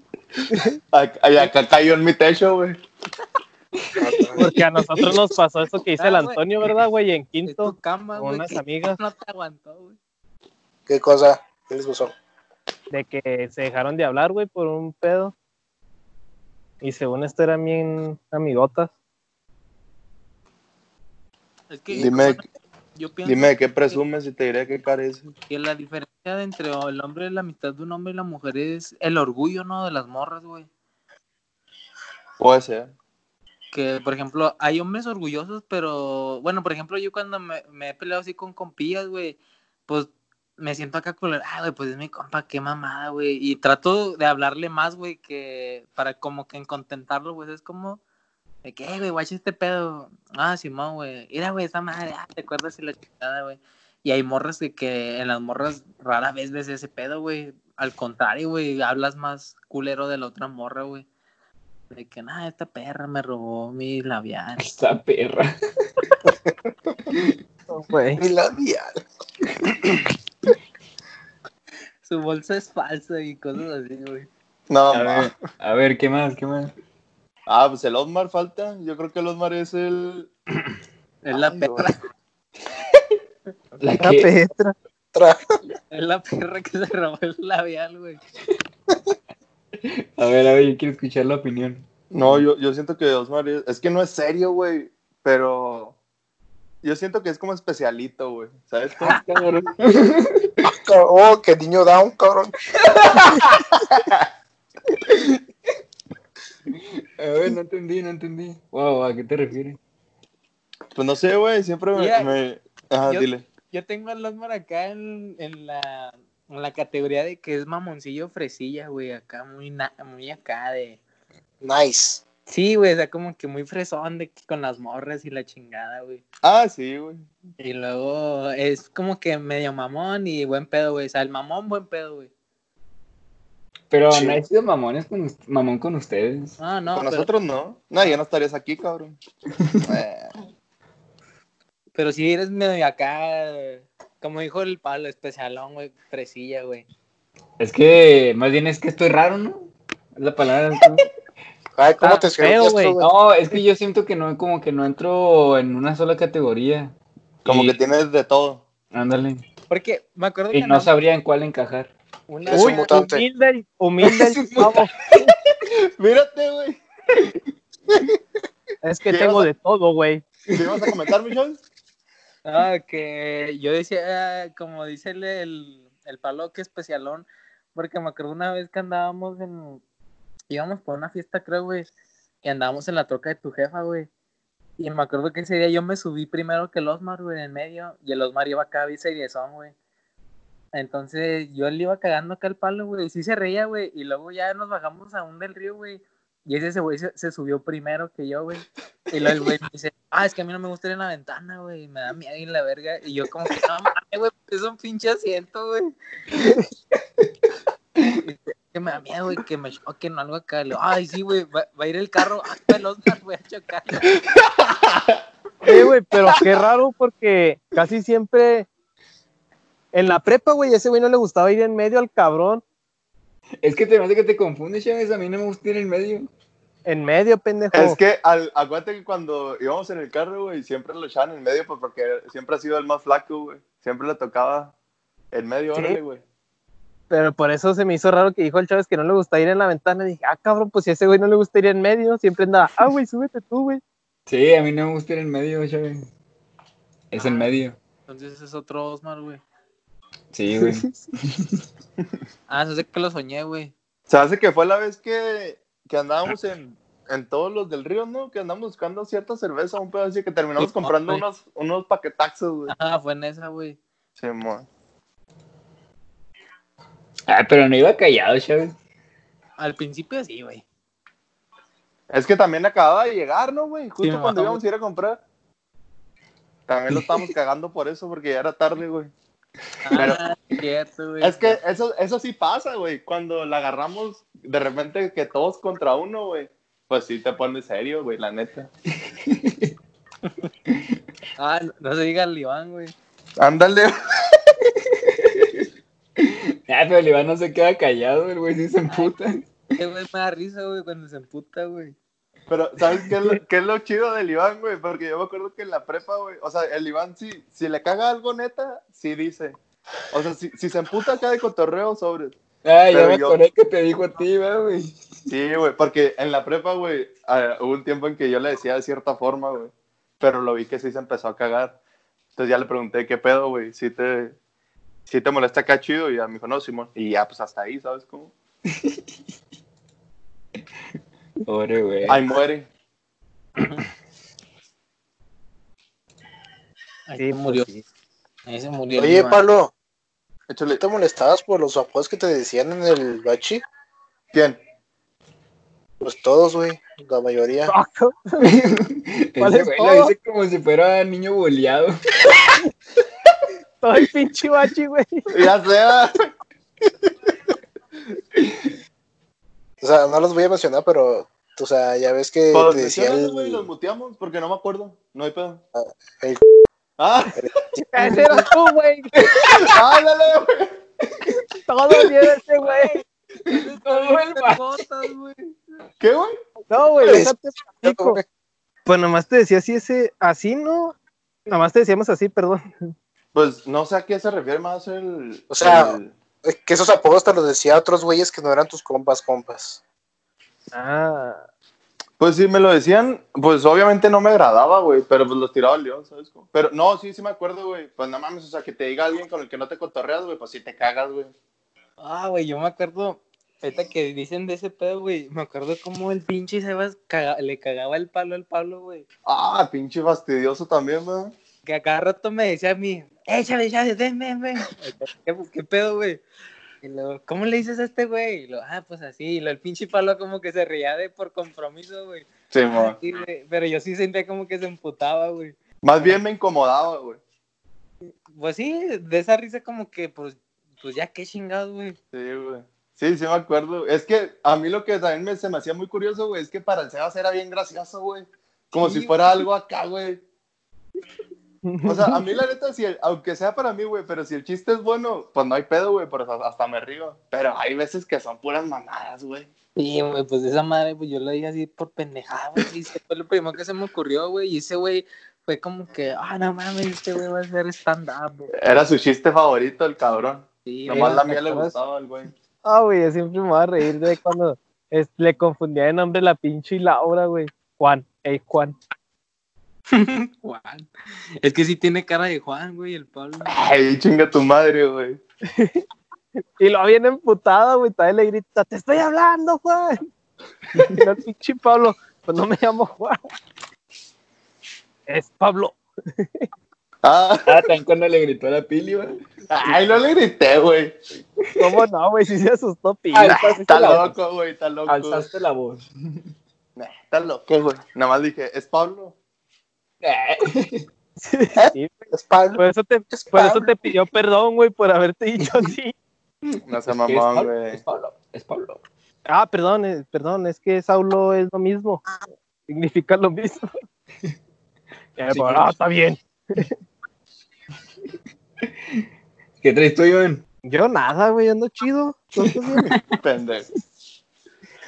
[SPEAKER 2] Acá, cayó en mi techo, güey.
[SPEAKER 4] Porque a nosotros nos pasó eso que dice el
[SPEAKER 1] Ah.
[SPEAKER 4] Antonio, ¿verdad, güey? En quinto,
[SPEAKER 1] cama,
[SPEAKER 4] con unas amigas,
[SPEAKER 1] No te aguantó, güey.
[SPEAKER 3] ¿Qué cosa? ¿Qué les pasó?
[SPEAKER 4] de que se dejaron de hablar, güey, por un pedo. Y según esto eran bien amigotas.
[SPEAKER 1] Es que
[SPEAKER 2] Dime,
[SPEAKER 1] yo pienso
[SPEAKER 2] dime de qué presumes y te diré qué carece.
[SPEAKER 1] que la diferencia entre el hombre y la mitad de un hombre y la mujer es el orgullo, ¿no? De las morras, güey.
[SPEAKER 2] Puede ser.
[SPEAKER 1] Que, por ejemplo, hay hombres orgullosos, pero, bueno, por ejemplo, yo cuando me, me he peleado así con compillas, güey, pues me siento acá con el, ah, güey, pues es mi compa, qué mamada, güey. Y trato de hablarle más, güey, que para como que en contentarlo, pues es como, de que, "Eh, güey, guacha este pedo. Ah, Simón, güey. Mira, güey, esa madre, ah, te acuerdas de la chingada, güey. Y hay morras que, que en las morras rara vez ves ese pedo, güey. Al contrario, güey, hablas más culero de la otra morra, güey. De que, nada, esta perra me robó mi labial.
[SPEAKER 5] Esta perra.
[SPEAKER 4] Güey.
[SPEAKER 3] Mi labial.
[SPEAKER 1] Su bolsa es falsa y cosas así, güey.
[SPEAKER 2] No,
[SPEAKER 5] A ver, a ver, ¿qué más? ¿Qué más?
[SPEAKER 2] Ah, pues el Osmar falta. Yo creo que el Osmar es el.
[SPEAKER 1] Es la
[SPEAKER 2] Ay,
[SPEAKER 1] perra,
[SPEAKER 5] ¿La
[SPEAKER 4] La? Petra.
[SPEAKER 3] Tra-
[SPEAKER 1] es la perra que se robó el labial, güey.
[SPEAKER 5] A ver, a ver, yo quiero escuchar la opinión.
[SPEAKER 2] No, yo, yo siento que Osmar es. Es que no es serio, güey. Pero. Yo siento que es como especialito, güey. ¿Sabes? cómo?
[SPEAKER 5] Cabrón.
[SPEAKER 3] Oh, qué niño down, cabrón.
[SPEAKER 5] A ver, no entendí, no entendí. Wow, ¿a qué te refieres?
[SPEAKER 2] Pues no sé, güey. Siempre me. Ajá,
[SPEAKER 1] Yo-
[SPEAKER 2] dile.
[SPEAKER 1] Yo tengo al Osmar acá en, en la, en la categoría de que es mamoncillo fresilla, güey. Acá muy, na- muy acá de...
[SPEAKER 3] Nice.
[SPEAKER 1] Sí, güey, o sea, como que muy fresón de con las morras y la chingada, güey.
[SPEAKER 2] Ah, sí, güey.
[SPEAKER 1] Y luego es como que medio mamón y buen pedo, güey. O sea, el mamón, buen pedo, güey.
[SPEAKER 5] Pero
[SPEAKER 3] Sí.
[SPEAKER 5] no he sido mamones con, mamón con ustedes.
[SPEAKER 1] Ah, no,
[SPEAKER 2] Con
[SPEAKER 1] pero,
[SPEAKER 2] nosotros no. No, ya no estarías aquí, cabrón.
[SPEAKER 1] Pero sí eres medio acá, como dijo el Pablo, especialón, güey, fresilla, güey.
[SPEAKER 5] Es que más bien es que estoy raro, ¿no? Es la palabra. ¿no?
[SPEAKER 3] Ay, ¿cómo te
[SPEAKER 4] feo, güey.
[SPEAKER 5] No, es que yo siento que no, como que no entro en una sola categoría.
[SPEAKER 2] como
[SPEAKER 5] Y-
[SPEAKER 2] que tienes de todo.
[SPEAKER 5] Ándale.
[SPEAKER 1] Porque me acuerdo
[SPEAKER 5] Y
[SPEAKER 1] que
[SPEAKER 5] no
[SPEAKER 1] andamos
[SPEAKER 5] sabría en cuál encajar.
[SPEAKER 1] una...
[SPEAKER 3] Es un
[SPEAKER 4] Uy,
[SPEAKER 3] mutante.
[SPEAKER 4] humilde, humilde el.
[SPEAKER 2] Mírate, güey.
[SPEAKER 4] Es que
[SPEAKER 2] ¿Qué
[SPEAKER 4] tengo
[SPEAKER 2] vas a-
[SPEAKER 4] de todo, güey.
[SPEAKER 2] ¿Qué ibas a comentar, Michelle?
[SPEAKER 1] Ah, que yo decía, como dice el, el, el palo que especialón, porque me acuerdo una vez que andábamos en, íbamos por una fiesta, creo, güey, y andábamos en la troca de tu jefa, güey. Y me acuerdo que ese día yo me subí primero que el Osmar, güey, en medio, y el Osmar iba acá, y son, güey. Entonces yo le iba cagando acá el palo, güey, y sí se reía, güey, y luego ya nos bajamos a un del río, güey, y ese güey se, subió primero que yo, güey. Y luego el güey me dice, ah, es que a mí no me gusta ir en la ventana, güey, me da miedo ir en la verga. Y yo como que, no mames, güey, es un pinche asiento, güey. Que me da miedo, güey, que me choquen o algo acá. Le digo, Ay, sí, güey, va, va a ir el carro hasta el Oscar, voy a chocar.
[SPEAKER 4] Eh, güey, pero qué raro porque casi siempre en la prepa, güey, ese güey no le gustaba ir en medio al cabrón.
[SPEAKER 5] Es que te hace que te confundes, Chávez. A mí no me gusta ir en medio.
[SPEAKER 4] En medio, pendejo.
[SPEAKER 2] Es que al, acuérdate que cuando íbamos en el carro, güey, siempre lo echaban en medio pues, porque siempre ha sido el más flaco, güey. Siempre le tocaba en medio,
[SPEAKER 4] Sí. Pero por eso se me hizo raro que dijo el Chávez que no le gusta ir en la ventana. Y dije, ah, cabrón, pues si a ese güey no le gusta ir en medio, siempre andaba, ah, güey, súbete tú, güey.
[SPEAKER 5] Sí, a mí no me gusta ir en medio, Chávez. Es en medio.
[SPEAKER 1] Entonces es otro Osmar, güey.
[SPEAKER 5] Sí, güey.
[SPEAKER 1] Ah, eso sé que lo soñé, güey.
[SPEAKER 2] Se hace que fue la vez que, que andábamos en, en todos los del río, ¿no? Que andamos buscando cierta cerveza, un pedo así, que terminamos
[SPEAKER 1] Sí,
[SPEAKER 2] comprando unos, unos paquetaxos, güey.
[SPEAKER 1] Ah, fue en esa, güey.
[SPEAKER 2] Sí, mo.
[SPEAKER 5] Ah, pero no iba callado, Chávez.
[SPEAKER 1] Al principio sí, güey.
[SPEAKER 2] Es que también acababa de llegar, ¿no, güey? Justo
[SPEAKER 1] Sí,
[SPEAKER 2] cuando
[SPEAKER 1] mo.
[SPEAKER 2] íbamos a ir a comprar. También lo estábamos cagando por eso, porque ya era tarde, güey.
[SPEAKER 1] Ah, cierto, güey.
[SPEAKER 2] Es que eso, eso sí pasa, güey. Cuando la agarramos de repente que todos contra uno, güey. Pues sí te pones serio, güey, la neta.
[SPEAKER 1] Ah, no, no se diga el Iván, güey.
[SPEAKER 2] Ándale.
[SPEAKER 5] Ah, pero el Iván no se queda callado, el güey sí se emputa.
[SPEAKER 1] Güey me da risa, güey, cuando se emputa, güey.
[SPEAKER 2] Pero, ¿sabes qué es, lo, qué es lo chido del Iván, güey? Porque yo me acuerdo que en la prepa, güey, o sea, el Iván, sí, si le caga algo neta, sí dice. O sea, si, si se emputa acá de cotorreo sobre.
[SPEAKER 5] Ah, ya me acordé que te dijo a ti, ¿verdad, güey.
[SPEAKER 2] Sí, güey, porque en la prepa, güey, ah, hubo un tiempo en que yo le decía de cierta forma, güey. pero lo vi que sí se empezó a cagar. Entonces ya le pregunté, ¿qué pedo, güey? ¿Sí te, ¿Sí te molesta acá chido? Y ya me dijo, no, Simón. Y ya, pues hasta ahí, ¿sabes cómo?
[SPEAKER 5] Pobre, güey.
[SPEAKER 2] Ahí muere.
[SPEAKER 1] Ahí murió. Ahí se murió.
[SPEAKER 3] Oye. Pablo,
[SPEAKER 2] Échale.
[SPEAKER 3] ¿no te molestabas por los apodos que te decían en el bachi?
[SPEAKER 2] ¿Quién?
[SPEAKER 3] Pues todos, güey, la mayoría.
[SPEAKER 4] ¿Cuál
[SPEAKER 5] Ese
[SPEAKER 4] es
[SPEAKER 5] güey lo dice como si fuera niño boleado.
[SPEAKER 4] Todo el pinche bachi, güey.
[SPEAKER 2] Ya sea.
[SPEAKER 3] O sea, no los voy a mencionar, pero, o sea, ya ves que
[SPEAKER 2] Pues
[SPEAKER 3] te decía el...
[SPEAKER 2] güey, los muteamos porque no me acuerdo. No hay pedo.
[SPEAKER 3] el-
[SPEAKER 2] Ah,
[SPEAKER 4] Ese eras tú, güey.
[SPEAKER 2] ándale, güey.
[SPEAKER 4] Todo bien ese, güey.
[SPEAKER 5] Todo el vato.
[SPEAKER 2] ¿Qué, güey?
[SPEAKER 4] No, güey, déjate platico.
[SPEAKER 3] güey.
[SPEAKER 4] Pues nomás te decía así ese, así, ¿no? Nomás te decíamos así, perdón.
[SPEAKER 2] Pues no sé a qué se refiere más el.
[SPEAKER 3] O sea,
[SPEAKER 2] el-
[SPEAKER 3] Es que esos apodos te los decía a otros güeyes que no eran tus compas, compas.
[SPEAKER 4] Ah,
[SPEAKER 2] Pues sí, me lo decían, pues obviamente no me agradaba, güey, pero pues los tiraba al león, ¿sabes? cómo? Pero no, sí, sí me acuerdo, güey. Pues no mames, o sea, que te diga alguien con el que no te cotorreas, güey, pues sí te cagas, güey.
[SPEAKER 1] Ah, güey, yo me acuerdo, ahorita que dicen de ese pedo, güey, me acuerdo cómo el pinche Sebas caga- le cagaba el palo al Pablo, güey.
[SPEAKER 2] Ah, pinche fastidioso también, güey.
[SPEAKER 1] Que a cada rato me decía a mí, échale, échale, ven, ven, ven. ¿Qué, qué pedo, güey? Y luego, ¿cómo le dices a este güey? Y luego, ah, pues así. Y luego el pinche Pablo como que se reía de por compromiso, güey.
[SPEAKER 2] Sí, mo.
[SPEAKER 1] Sí, güey, Pero yo sí sentía como que se emputaba, güey.
[SPEAKER 2] Más bien me incomodaba, güey.
[SPEAKER 1] Pues sí, de esa risa como que, pues, pues ya qué chingados, güey.
[SPEAKER 2] Sí, güey. Sí, sí me acuerdo. Es que a mí lo que también me, se me hacía muy curioso, güey, es que para el Sebas era bien gracioso, güey. Como
[SPEAKER 1] Sí,
[SPEAKER 2] si fuera algo acá, güey. O sea, a mí la neta, si el- aunque sea para mí, güey, pero si el chiste es bueno, pues no hay pedo, güey, pero hasta- hasta me río. Pero hay veces que son puras mamadas, güey.
[SPEAKER 1] Sí, güey, pues esa madre, pues yo lo dije así por pendejada, güey. Y ese fue lo primero que se me ocurrió, güey. Y ese güey fue como que, ah, no mames, este güey va a hacer stand-up, güey.
[SPEAKER 2] Era su chiste favorito, el cabrón.
[SPEAKER 1] Sí,
[SPEAKER 2] Nomás
[SPEAKER 1] güey,
[SPEAKER 2] la
[SPEAKER 1] ¿te
[SPEAKER 2] mía le gustaba al güey.
[SPEAKER 4] Ah, güey, yo siempre me voy a reír de cuando es- le confundía de nombre la pinche Laura, güey. Juan, ey, Juan.
[SPEAKER 1] Juan. Es que sí tiene cara de Juan, güey, el Pablo.
[SPEAKER 2] Ay, chinga tu madre, güey.
[SPEAKER 4] Y lo viene emputada, güey, todavía le grita, te estoy hablando, Juan. Y el pinche Pablo, pues no me llamo Juan. Es Pablo.
[SPEAKER 2] Ah,
[SPEAKER 5] Ah, también cuando le gritó a la pili, güey.
[SPEAKER 2] ay, no le grité, güey.
[SPEAKER 4] ¿Cómo no, güey? Si se asustó, pila.
[SPEAKER 5] Alzaste
[SPEAKER 2] Está loco, güey, está loco.
[SPEAKER 5] Alzaste la voz.
[SPEAKER 2] Nah, Está loco, güey. Nada más dije, ¿es Pablo?
[SPEAKER 4] Sí,
[SPEAKER 3] Es Pablo.
[SPEAKER 4] por eso te,
[SPEAKER 3] Es
[SPEAKER 4] por eso
[SPEAKER 3] Pablo.
[SPEAKER 4] te pidió perdón, güey, por haberte dicho así.
[SPEAKER 2] No se
[SPEAKER 5] Es
[SPEAKER 2] mamón, güey.
[SPEAKER 5] Es Pablo. Es Pablo.
[SPEAKER 4] Ah, perdón, eh, perdón, es que Saulo es lo mismo. Significa lo mismo.
[SPEAKER 5] Sí,
[SPEAKER 4] ah, está bien.
[SPEAKER 5] ¿Qué traes tú, Iván?
[SPEAKER 4] Yo nada, güey, ando chido.
[SPEAKER 2] Pendejo.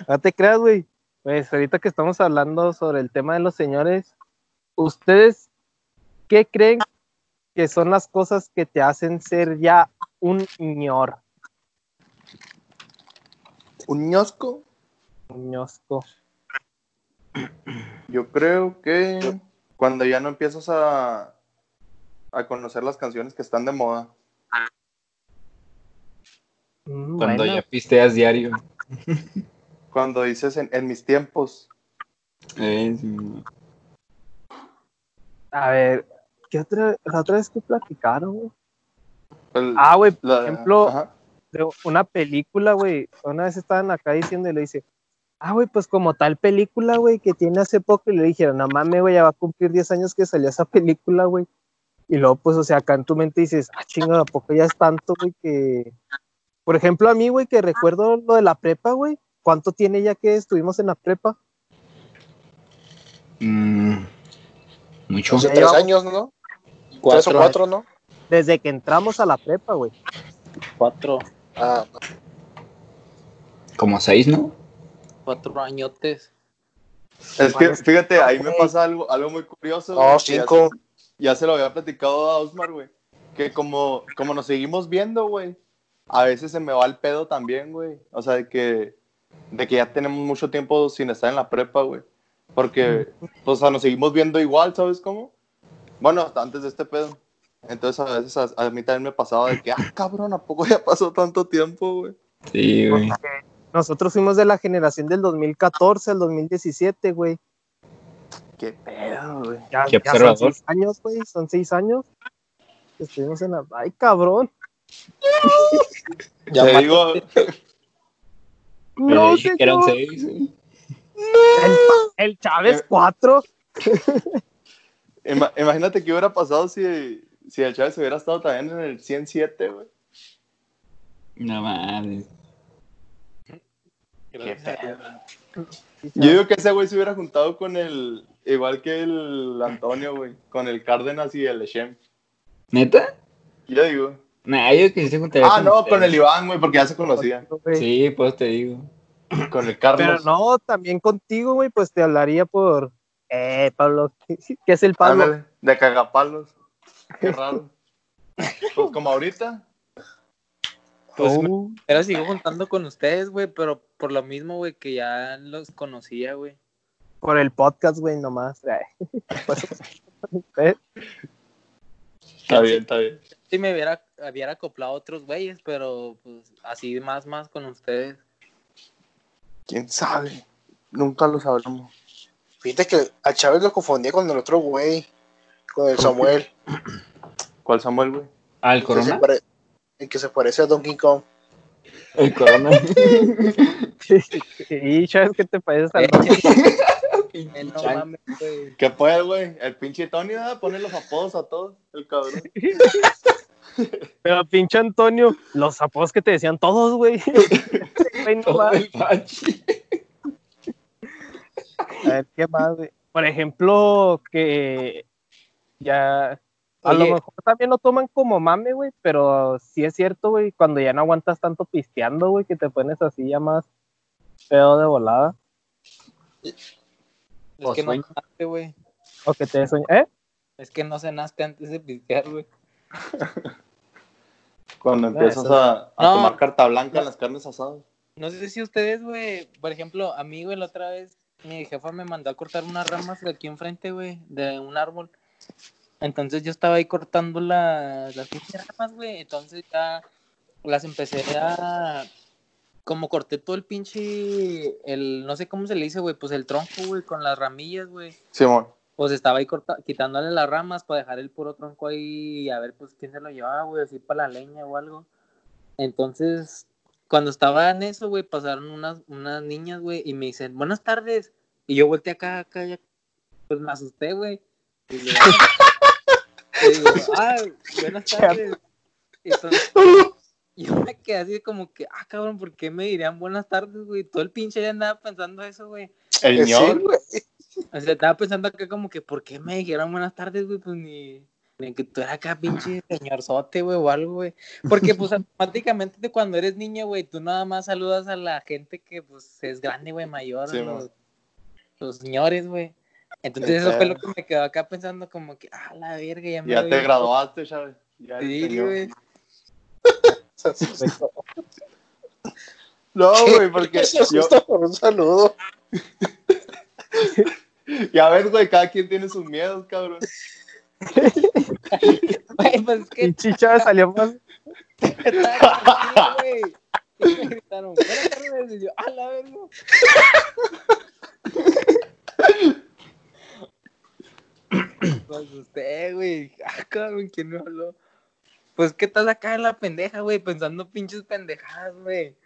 [SPEAKER 4] No te creas, güey. Pues ahorita que estamos hablando sobre el tema de los señores, ¿ustedes qué creen que son las cosas que te hacen ser ya un ñor?
[SPEAKER 2] ¿Un ñosco?
[SPEAKER 4] Un ñosco.
[SPEAKER 2] Yo creo que cuando ya no empiezas a, a conocer las canciones que están de moda.
[SPEAKER 4] Mm,
[SPEAKER 5] Cuando
[SPEAKER 4] bueno.
[SPEAKER 5] ya pisteas diario.
[SPEAKER 2] Cuando dices en, en mis tiempos.
[SPEAKER 5] Eh, sí.
[SPEAKER 4] A ver, ¿qué otra, la otra vez que platicaron, güey?
[SPEAKER 2] el-
[SPEAKER 4] Ah, güey, por
[SPEAKER 2] la-
[SPEAKER 4] ejemplo,
[SPEAKER 2] ajá.
[SPEAKER 4] de una película, güey. Una vez estaban acá diciendo y le dice, ah, güey, pues como tal película, güey, que tiene hace poco. Y le dijeron, no mames, güey, ya va a cumplir 10 años que salió esa película, güey. Y luego, pues, o sea, acá en tu mente dices, ah, chinga, ¿a poco ya es tanto, güey, que. Por ejemplo, a mí, güey, que recuerdo lo de la prepa, güey. ¿Cuánto tiene ya que estuvimos en la prepa?
[SPEAKER 5] Mm, mucho.
[SPEAKER 3] Hace tres años, ¿no? Tres o
[SPEAKER 1] Cuatro,
[SPEAKER 3] cuatro, ¿no?
[SPEAKER 4] Desde que entramos a la prepa, güey.
[SPEAKER 1] cuatro,
[SPEAKER 3] Ah,
[SPEAKER 5] Como seis, ¿no?
[SPEAKER 1] cuatro añotes.
[SPEAKER 2] Es que, fíjate, ahí me pasa algo, algo muy curioso.
[SPEAKER 3] no,
[SPEAKER 2] güey, que ya
[SPEAKER 3] cinco.
[SPEAKER 2] se- Ya, se lo había platicado a Osmar, güey. Que como, como nos seguimos viendo, güey, a veces se me va el pedo también, güey. O sea, de que, de que ya tenemos mucho tiempo sin estar en la prepa, güey. Porque, pues, o sea, nos seguimos viendo igual, ¿sabes cómo? Bueno, hasta antes de este pedo. Entonces, a veces a, a mí también me pasaba de que, ah, cabrón, ¿a poco ya pasó tanto tiempo, güey?
[SPEAKER 5] Sí, güey.
[SPEAKER 4] Nosotros fuimos de la generación del 2014 al 2017, güey.
[SPEAKER 2] Qué pedo, güey.
[SPEAKER 4] Ya,
[SPEAKER 5] Qué
[SPEAKER 4] ya son
[SPEAKER 5] observador.
[SPEAKER 4] seis años, güey. Son seis años. Estuvimos en la. Ay, cabrón.
[SPEAKER 1] Ya
[SPEAKER 2] Te digo,
[SPEAKER 4] No,
[SPEAKER 5] dije que eran seis, güey.
[SPEAKER 4] El, el Chávez
[SPEAKER 2] Eh.
[SPEAKER 4] 4.
[SPEAKER 2] ima- imagínate qué hubiera pasado si, si el Chávez hubiera estado también en el 107, güey.
[SPEAKER 5] No mames.
[SPEAKER 2] Yo digo que ese güey se hubiera juntado con el, igual que el Antonio, güey, con el Cárdenas y el Echem.
[SPEAKER 5] ¿Neta?
[SPEAKER 2] Yo digo.
[SPEAKER 5] Nah, yo que sí se juntaría
[SPEAKER 2] Ah, no,
[SPEAKER 5] ustedes.
[SPEAKER 2] con el Iván, güey, porque ya se conocían.
[SPEAKER 5] Sí, pues te digo.
[SPEAKER 2] Con el Carlos.
[SPEAKER 4] Pero no, también contigo, güey, pues te hablaría por. Eh, Pablo. ¿Qué es el Pablo?
[SPEAKER 2] Ándale, de cagapalos. Qué raro. Pues como ahorita.
[SPEAKER 1] Pues
[SPEAKER 4] Oh,
[SPEAKER 1] Pero sigo juntando con ustedes, güey, pero por lo mismo, güey, que ya los conocía, güey.
[SPEAKER 4] por el podcast, güey, nomás.
[SPEAKER 2] Está bien, está bien.
[SPEAKER 1] Sí me hubiera, hubiera acoplado a otros güeyes, pero pues así más, más con ustedes.
[SPEAKER 2] ¿Quién sabe? Nunca lo sabremos.
[SPEAKER 3] Fíjate que a Chávez lo confundía con el otro güey, con el Samuel.
[SPEAKER 2] ¿Cuál Samuel, güey?
[SPEAKER 5] Ah, el corona.
[SPEAKER 3] El que se parece a Donkey Kong.
[SPEAKER 5] El corona.
[SPEAKER 4] y Chávez, ¿qué te parece? Salvador?
[SPEAKER 1] eh, no mames, güey.
[SPEAKER 2] ¿Qué puede, güey? El pinche Tony, ¿verdad? Pone los apodos a todos. El cabrón.
[SPEAKER 4] Pero pinche Antonio, los apodos que te decían todos, güey.
[SPEAKER 5] El.
[SPEAKER 4] A ver, ¿qué más, güey? Por ejemplo, que ya. A lo mejor también lo toman como mame, güey, pero sí es cierto, güey, cuando ya no aguantas tanto pisteando, güey, que te pones así ya más feo de volada.
[SPEAKER 1] Es
[SPEAKER 5] O
[SPEAKER 1] que no
[SPEAKER 5] sueño.
[SPEAKER 1] cenaste, güey.
[SPEAKER 4] O que te sueña. ¿Eh?
[SPEAKER 1] Es que no cenaste antes de pistear, güey.
[SPEAKER 2] Cuando empiezas
[SPEAKER 4] eso-
[SPEAKER 2] a, a
[SPEAKER 1] No.
[SPEAKER 2] tomar carta blanca en las carnes asadas.
[SPEAKER 1] No sé si ustedes, güey, por ejemplo, a mí, güey, la otra vez, mi jefa me mandó a cortar unas ramas de aquí enfrente, güey, de un árbol. Entonces yo estaba ahí cortando la- las pinches ramas, güey. Entonces ya las empecé a. Como corté todo el pinche. El, no sé cómo se le dice, güey, pues el tronco, güey, con las ramillas, güey.
[SPEAKER 2] Simón.
[SPEAKER 1] Pues estaba ahí corta, quitándole las ramas para dejar el puro tronco ahí y a ver, pues quién se lo llevaba, güey, así para la leña o algo. Entonces, cuando estaba en eso, güey, pasaron unas, unas niñas, güey, y me dicen, buenas tardes. Y yo volteé acá, acá, ya, pues me asusté, güey. Y le digo, ah, buenas tardes. Y entonces, yo me quedé así como que, ah, cabrón, ¿por qué me dirían buenas tardes, güey? Todo el pinche ya andaba pensando eso, güey.
[SPEAKER 2] El
[SPEAKER 3] Sí,
[SPEAKER 2] ñor.
[SPEAKER 3] güey.
[SPEAKER 1] O sea, estaba pensando acá como que, ¿por qué me dijeron buenas tardes, güey? Pues ni, ni que tú eras acá pinche señorzote, güey, o algo, güey. Porque, pues, automáticamente cuando eres niño, güey, tú nada más saludas a la gente que, pues, es grande, güey, mayor,
[SPEAKER 2] Sí,
[SPEAKER 1] los, los señores, güey. Entonces, eso fue lo que me quedó acá pensando como que, ah, la verga, ya me
[SPEAKER 2] Ya te
[SPEAKER 1] vi".
[SPEAKER 2] graduaste, Chávez. Ya
[SPEAKER 1] Sí, güey.
[SPEAKER 2] No, güey, porque
[SPEAKER 3] Se
[SPEAKER 2] yo,
[SPEAKER 3] asusta por un saludo.
[SPEAKER 2] ya ves, güey, cada quien tiene sus miedos, cabrón.
[SPEAKER 1] Güey, pues es que
[SPEAKER 4] Chávez salió más.
[SPEAKER 1] estaba contigo, güey. Y me gritaron, buenas tardes, y yo, a la verga. Me asusté, güey. Ah, cabrón, ¿quién me habló? Pues que estás acá en la pendeja, güey, pensando pinches pendejadas, güey.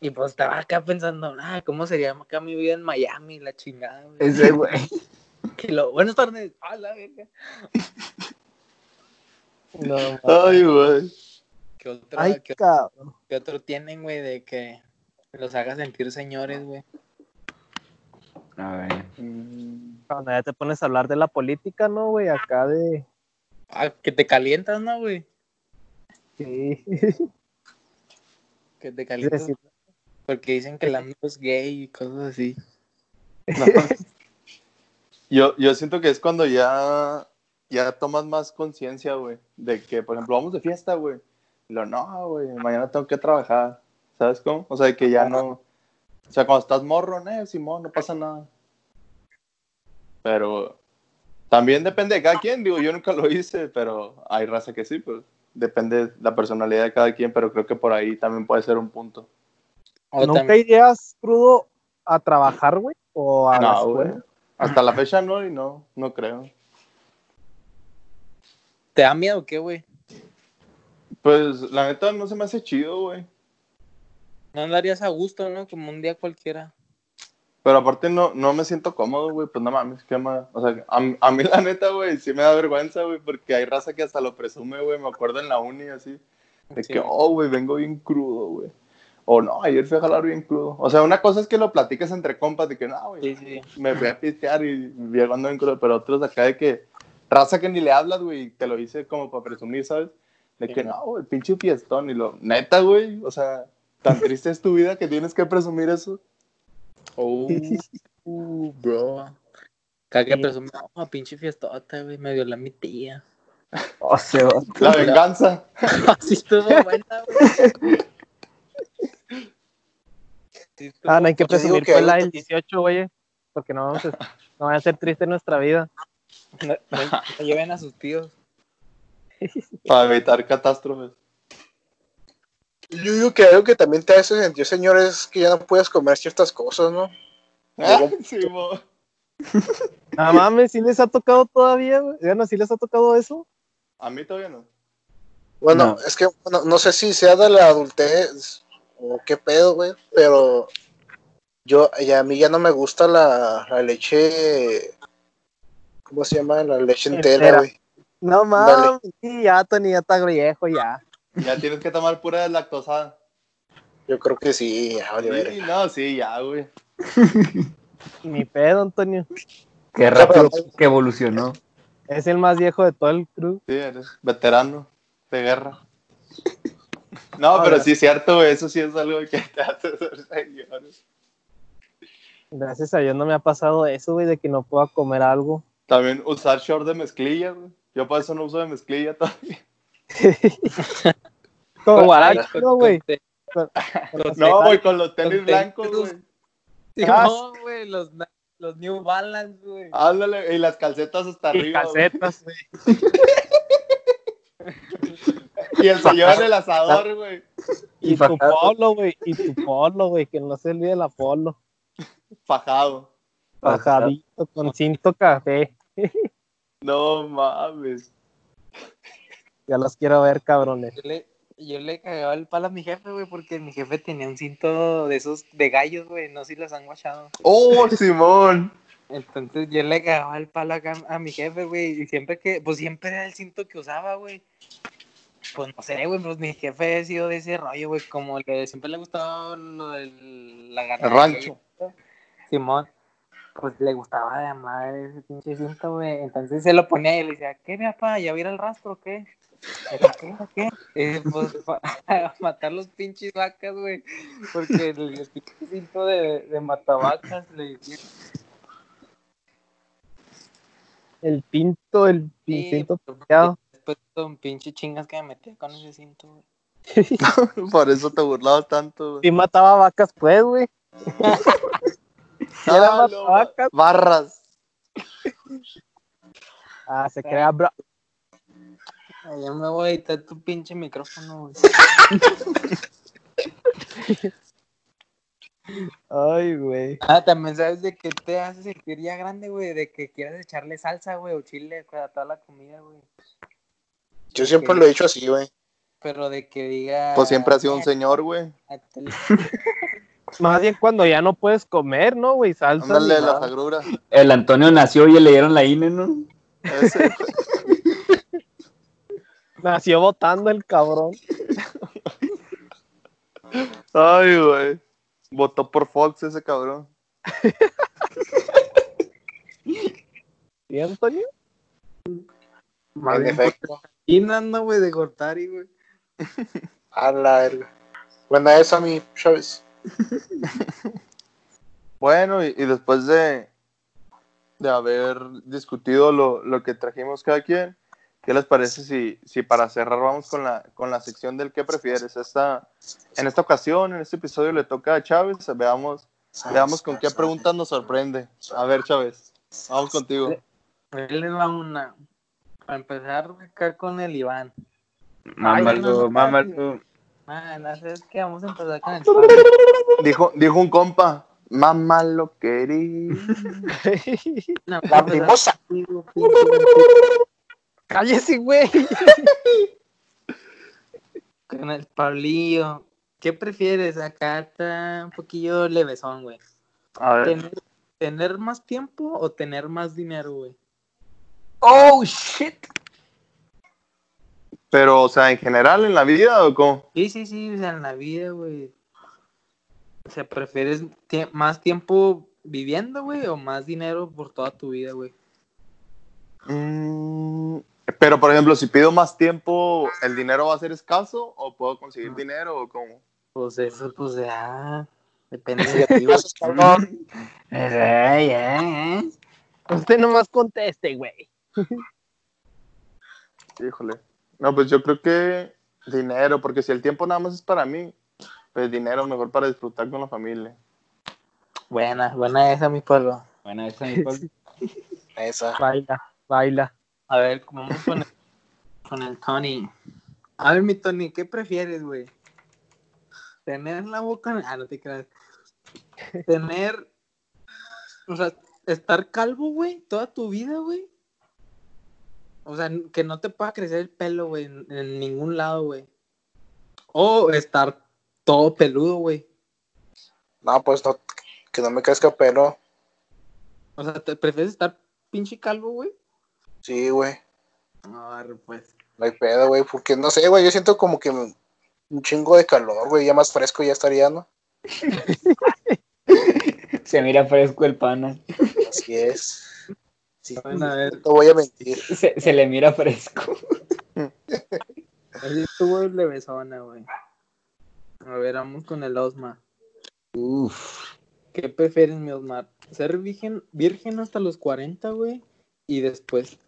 [SPEAKER 1] Y pues estaba acá pensando, ah, ¿cómo sería acá mi vida en Miami, la chingada, güey?
[SPEAKER 5] Ese güey.
[SPEAKER 1] Que lo, buenas tardes, a la verga.
[SPEAKER 4] No,
[SPEAKER 2] Ay, güey.
[SPEAKER 1] ¿Qué otro,
[SPEAKER 4] Ay,
[SPEAKER 1] qué,
[SPEAKER 4] cabrón.
[SPEAKER 1] qué otro tienen, güey, de que los haga sentir señores, güey?
[SPEAKER 5] A ver.
[SPEAKER 4] Cuando ya te pones a hablar de la política, ¿no, güey? Acá de.
[SPEAKER 1] Ah, que te calientas, ¿no, güey?
[SPEAKER 4] Sí.
[SPEAKER 1] Que te calientas. Porque dicen que el amigo es gay y cosas así.
[SPEAKER 2] No. Yo, yo siento que es cuando ya, ya tomas más conciencia, güey, de que, por ejemplo, vamos de fiesta, güey. Y Lo no, güey, mañana tengo que trabajar. ¿Sabes cómo? O sea, de que ya no. O sea, cuando estás morro, eh, Simón, no pasa nada. Pero también depende de cada quien, digo, yo nunca lo hice, pero hay raza que sí, pues depende de la personalidad de cada quien, pero creo que por ahí también puede ser un punto.
[SPEAKER 1] O
[SPEAKER 4] ¿Nunca
[SPEAKER 1] también-
[SPEAKER 4] irías crudo a trabajar, güey? ¿O a la
[SPEAKER 2] No, güey.
[SPEAKER 4] escuela?
[SPEAKER 2] Hasta la fecha no, y no, no creo.
[SPEAKER 1] ¿Te da miedo o qué, güey?
[SPEAKER 2] Pues la neta no se me hace chido, güey.
[SPEAKER 1] No andarías a gusto, ¿no? Como un día cualquiera.
[SPEAKER 2] Pero aparte no, no me siento cómodo, güey. Pues no mames, qué más. O sea, a, a mí la neta, güey, sí me da vergüenza, güey, porque hay raza que hasta lo presume, güey. Me acuerdo en la uni así. De
[SPEAKER 1] Sí.
[SPEAKER 2] que, oh, güey, vengo bien crudo, güey. O no, ayer fui a jalar bien crudo. O sea, una cosa es que lo platiques entre compas de que, no, güey,
[SPEAKER 1] Sí, sí.
[SPEAKER 2] me fui a pistear y llegando bien crudo. Pero otros acá de que, raza que ni le hablas, güey, te lo hice como para presumir, ¿sabes? De que,
[SPEAKER 1] Sí.
[SPEAKER 2] no, güey, pinche fiestón. Y lo, neta, güey, o sea, tan triste es tu vida que tienes que presumir eso.
[SPEAKER 1] Oh, uh, bro. Cada que presume, oh, pinche fiestota, güey, me violó mi tía.
[SPEAKER 4] O sea,
[SPEAKER 2] La venganza.
[SPEAKER 1] Así estuvo buena, güey. Sí estuvo-
[SPEAKER 4] ah, no hay que
[SPEAKER 3] digo
[SPEAKER 4] presumir
[SPEAKER 3] que
[SPEAKER 4] la del 18, güey. Porque no, vamos a, no vaya a ser triste nuestra vida.
[SPEAKER 1] No, no- no lleven a sus tíos.
[SPEAKER 2] Para evitar catástrofes.
[SPEAKER 3] Yo digo que algo que también te hace sentir, señor, es que ya no puedes comer ciertas cosas, ¿no?
[SPEAKER 2] Ah, sí, mo.
[SPEAKER 4] Ah, mames, ¿sí les ha tocado todavía, güey? Bueno, ¿sí les ha tocado eso?
[SPEAKER 2] A mí todavía no.
[SPEAKER 3] Bueno,
[SPEAKER 5] No.
[SPEAKER 3] es que bueno, no sé si sea de la adultez o qué pedo, güey, pero yo, ya, a mí ya no me gusta la, la leche, ¿cómo se llama? La leche
[SPEAKER 4] Entera.
[SPEAKER 3] güey.
[SPEAKER 4] No mames, sí, ya, Tony, ya está viejo, ya.
[SPEAKER 2] Ya tienes que tomar pura deslactosada.
[SPEAKER 3] Yo creo que sí, ya, vale, verga.
[SPEAKER 2] Sí, no, sí, ya, güey.
[SPEAKER 4] Ni pedo, Antonio.
[SPEAKER 5] Qué rápido que evolucionó.
[SPEAKER 4] Es el más viejo de todo el crew.
[SPEAKER 2] Sí, eres veterano de guerra. No, pero sí es cierto, güey. Eso sí es algo que te hace ser señor.
[SPEAKER 4] Gracias a Dios no me ha pasado eso, güey, de que no pueda comer algo.
[SPEAKER 2] También usar short de mezclilla, güey. Yo por eso no uso de mezclilla todavía.
[SPEAKER 4] Como guaracho,
[SPEAKER 1] con-
[SPEAKER 4] ¿no, güey?
[SPEAKER 2] No, güey, con los tenis blancos, güey.
[SPEAKER 4] Ah,
[SPEAKER 1] no, güey, los, los New Balance, güey.
[SPEAKER 2] Ándale, y las calcetas hasta
[SPEAKER 4] Y
[SPEAKER 2] arriba.
[SPEAKER 4] calcetas, güey.
[SPEAKER 2] Y el señor en el asador, güey.
[SPEAKER 4] Y
[SPEAKER 5] Y
[SPEAKER 4] tu polo, güey. Y tu polo, güey. Que no se olvide la polo.
[SPEAKER 2] Fajado.
[SPEAKER 4] Bajadito con cinto café.
[SPEAKER 2] No mames.
[SPEAKER 4] Ya los quiero ver, cabrones.
[SPEAKER 1] Yo le, yo le cagaba el palo a mi jefe, güey, porque mi jefe tenía un cinto de esos de gallos, güey, no sé si los han guachado.
[SPEAKER 2] Oh, Simón.
[SPEAKER 1] Entonces yo le cagaba el palo acá a mi jefe, güey, y siempre que, pues siempre era el cinto que usaba, güey. Pues no sé, güey, pues mi jefe ha sido de ese rollo, güey, como le, siempre le gustaba lo del la
[SPEAKER 2] El rancho.
[SPEAKER 1] Simón, pues le gustaba de madre ese pinche cinto, güey. Entonces se lo ponía y le decía, ¿qué, mi papá? ¿Ya va a ir al rastro o qué? ¿Qué? ¿O qué? Eh, pues para matar los pinches vacas, güey. Porque el, el pinche cinto de, de matavacas le decía.
[SPEAKER 4] El pinto, el
[SPEAKER 1] Sí,
[SPEAKER 4] cinto
[SPEAKER 1] pero
[SPEAKER 4] pillado.
[SPEAKER 1] Después son pinche chingas que me metía con ese cinto, güey.
[SPEAKER 2] Por eso te burlabas tanto, güey.
[SPEAKER 4] Sí mataba vacas, pues, güey. Era
[SPEAKER 2] Ah, no,
[SPEAKER 4] matavacas.
[SPEAKER 2] Barras.
[SPEAKER 4] Ah, se crea, bro.
[SPEAKER 1] Ay, Ya me voy a editar tu pinche micrófono, güey.
[SPEAKER 4] Ay, güey.
[SPEAKER 1] Ah, también sabes de que te hace sentir ya grande, güey, de que quieras echarle salsa, güey, o chile güey, a toda la comida, güey.
[SPEAKER 3] Yo siempre lo he dicho así, güey.
[SPEAKER 1] Pero de que diga.
[SPEAKER 2] Pues siempre ha sido un señor, güey.
[SPEAKER 4] Más bien cuando ya no puedes comer, ¿no, güey? Salsa.
[SPEAKER 2] Ándale las agruras.
[SPEAKER 5] El Antonio nació y le dieron la INE, ¿no?
[SPEAKER 2] Ese.
[SPEAKER 4] Nació botando el cabrón.
[SPEAKER 2] Ay, güey. Votó por Fox ese cabrón.
[SPEAKER 4] ¿Sí, Antonio?
[SPEAKER 3] En efecto.
[SPEAKER 1] Y no, güey, de Gortari, güey.
[SPEAKER 3] A la verga. Buena esa, mi Chávez.
[SPEAKER 2] Bueno, y, y después de, de haber discutido lo, lo que trajimos cada quien, ¿qué les parece si, si para cerrar vamos con la, con la sección del qué prefieres? Esta, en esta ocasión, en este episodio le toca a Chávez, veamos, veamos con qué preguntas nos sorprende. A ver, Chávez. Vamos contigo.
[SPEAKER 1] Él le va una. Para empezar acá con el Iván.
[SPEAKER 5] Mámalo, mámalo.
[SPEAKER 1] No sé, es que vamos a empezar con el
[SPEAKER 2] Dijo, dijo un compa, mamá lo quería.
[SPEAKER 1] No,
[SPEAKER 3] La mimosa.
[SPEAKER 4] Cállese, güey.
[SPEAKER 1] Con el Pablillo. ¿Qué prefieres? Acá está un poquillo levesón, güey.
[SPEAKER 2] A ver.
[SPEAKER 1] ¿Tener, ¿Tener más tiempo o tener más dinero, güey?
[SPEAKER 5] Oh, shit.
[SPEAKER 2] Pero, o sea, en general en la vida o cómo?
[SPEAKER 1] Sí, sí, sí, o sea, en la vida, güey. O sea, ¿prefieres tie- más tiempo viviendo, güey, o más dinero por toda tu vida, güey?
[SPEAKER 2] Mm, pero, por ejemplo, si pido más tiempo, ¿el dinero va a ser escaso o puedo conseguir dinero o cómo?
[SPEAKER 1] Pues eso, pues ya. Depende de ti.
[SPEAKER 4] Usted nomás conteste, güey.
[SPEAKER 2] Híjole. No, pues yo creo que dinero, porque si el tiempo nada más es para mí, pues dinero mejor para disfrutar con la familia.
[SPEAKER 1] Buena, buena esa, mi pueblo.
[SPEAKER 5] Bueno, esa es mi Paul.
[SPEAKER 3] Esa.
[SPEAKER 4] Baila, baila.
[SPEAKER 1] A ver, vamos con el, con el Tony. A ver, mi Tony, ¿qué prefieres, güey? ¿Tener la boca... Ah, no te creas. Tener... O sea, estar calvo, güey, toda tu vida, güey. O sea, que no te pueda crecer el pelo, güey, en, en ningún lado, güey. O estar todo peludo, güey.
[SPEAKER 3] No, pues no, que no me crezca pelo.
[SPEAKER 1] O sea, ¿te prefieres estar pinche calvo, güey?
[SPEAKER 3] Sí, güey.
[SPEAKER 1] A ver, pues.
[SPEAKER 3] No hay pedo, güey. Porque no sé, güey. Yo siento como que un chingo de calor, güey. Ya más fresco ya estaría, ¿no?
[SPEAKER 5] Se mira fresco el pana.
[SPEAKER 3] Así es. Sí,
[SPEAKER 1] Bueno, a ver.
[SPEAKER 3] no voy a mentir.
[SPEAKER 5] Se, se le mira fresco.
[SPEAKER 1] Así estuvo el levesona, güey. A ver, vamos con el Osma.
[SPEAKER 5] Uf.
[SPEAKER 1] ¿Qué prefieres, mi Osmar? ¿Ser virgen, virgen hasta los 40, güey? Y después,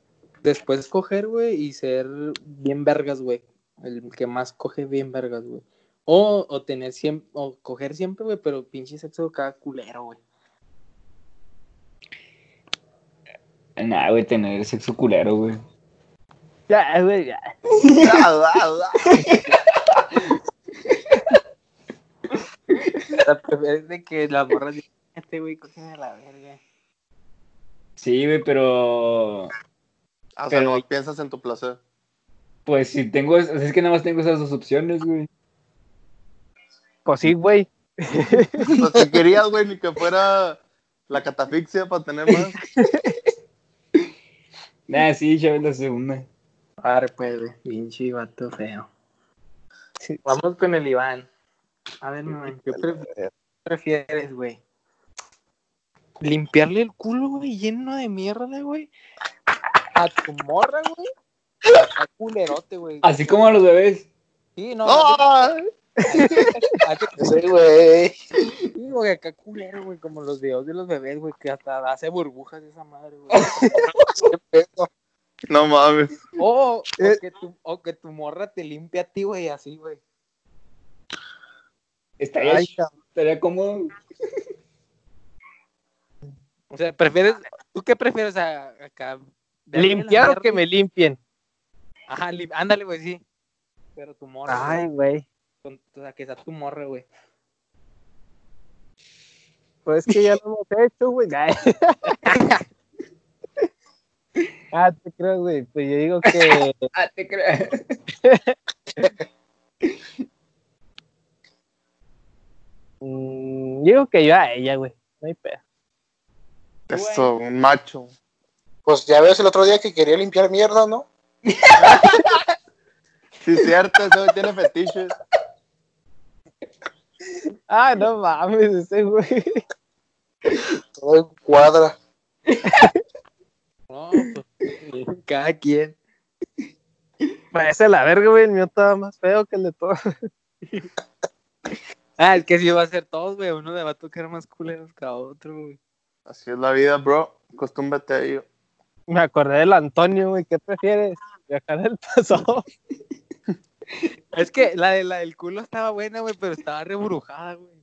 [SPEAKER 1] después coger, güey, y ser bien vergas, güey. El que más coge bien vergas, güey. O, o tener siempre, o coger siempre, güey, pero pinche sexo cada culero, güey.
[SPEAKER 5] Nah, güey, tener sexo culero, güey.
[SPEAKER 4] Ya, güey, ya.
[SPEAKER 1] Sea, prefieres de que la morra diga, este güey coge de la verga.
[SPEAKER 5] Sí, güey, pero.
[SPEAKER 2] O sea,
[SPEAKER 5] Pero-
[SPEAKER 2] no piensas en tu placer.
[SPEAKER 5] Pues si tengo. Es es que nada más tengo esas dos opciones, güey.
[SPEAKER 4] Pues sí, güey.
[SPEAKER 2] Pues si querías, güey, ni que fuera la catafixia para tener más.
[SPEAKER 5] Nah, sí, ya ves la segunda.
[SPEAKER 1] Arre, pues, güey. Pinche vato feo. Vamos con el Iván. A ver, man, ¿qué pref- prefieres, güey? ¿Limpiarle el culo, güey, lleno de mierda, güey? A tu morra, güey. A culerote, güey.
[SPEAKER 5] Así como a los bebés.
[SPEAKER 1] Sí, no. Hazte-
[SPEAKER 3] Sí, güey.
[SPEAKER 1] Sí, güey, acá culero, güey, como los videos de los bebés, güey, que hasta hace burbujas esa madre, güey.
[SPEAKER 3] Qué pedo.
[SPEAKER 2] No mames.
[SPEAKER 1] O, o,
[SPEAKER 4] Eh.
[SPEAKER 1] que tu, o que tu morra te limpie a ti, güey, así, güey.
[SPEAKER 5] Estaría,
[SPEAKER 4] Ay,
[SPEAKER 5] estaría cómodo.
[SPEAKER 1] O sea, prefieres, ¿tú qué prefieres a- acá?
[SPEAKER 4] ¿Limpiar o que me limpien?
[SPEAKER 1] Ajá, ándale, güey, sí. Pero tu morra,
[SPEAKER 4] Ay,
[SPEAKER 1] güey,
[SPEAKER 4] güey.
[SPEAKER 1] Con- o sea, que sea tu morra, güey.
[SPEAKER 4] Pues es que ya lo hemos hecho, güey. Ah, te creo, güey. Pues yo digo que.
[SPEAKER 5] Ah, te creas.
[SPEAKER 4] mm, digo que yo a ella, güey. No hay pedo.
[SPEAKER 2] Eso, un macho.
[SPEAKER 3] Pues ya ves el otro día que quería limpiar mierda, ¿no?
[SPEAKER 2] Sí, cierto, güey tiene fetiches.
[SPEAKER 4] Ah, no mames, ese güey.
[SPEAKER 3] Todo en cuadra.
[SPEAKER 1] No, pues, cada quien.
[SPEAKER 4] Parece la verga, güey. El mío estaba más feo que el de todos.
[SPEAKER 1] Ah, es que sí va a ser todos, güey. Uno le va a tocar más culeros que a otro, güey.
[SPEAKER 2] Así es la vida, bro. Acostúmbrate a ello.
[SPEAKER 4] Me acordé del Antonio, güey. ¿Qué prefieres? ¿Viajar al pasado?
[SPEAKER 1] Es que la, de, la del culo estaba buena, güey, pero estaba reburujada, güey.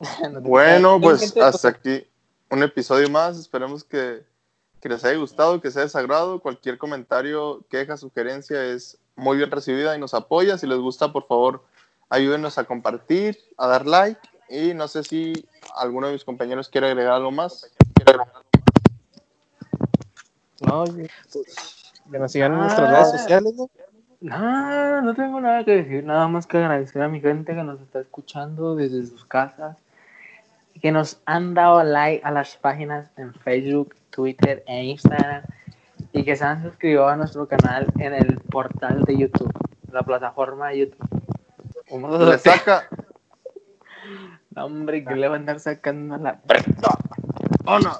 [SPEAKER 1] No
[SPEAKER 2] Bueno, pues hasta aquí. un episodio más. Esperemos que, que les haya gustado, que sea de sagrado. Cualquier comentario, queja, sugerencia es muy bien recibida y nos apoya. Si les gusta, por favor, ayúdenos a compartir, a dar like. Y no sé si alguno de mis compañeros quiere agregar algo más. ¿Quiere agregar algo
[SPEAKER 4] No, que nos sigan en
[SPEAKER 1] Ah.
[SPEAKER 4] nuestras redes sociales, ¿no?
[SPEAKER 1] No, no tengo nada que decir, nada más que agradecer a mi gente que nos está escuchando desde sus casas, que nos han dado like a las páginas en Facebook, Twitter e Instagram y que se han suscrito a nuestro canal en el portal de YouTube, la plataforma de YouTube.
[SPEAKER 2] más? Le saca.
[SPEAKER 1] No, hombre, que le van a andar sacando la...
[SPEAKER 2] ¡Oh, no!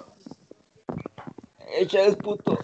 [SPEAKER 1] Echa el puto.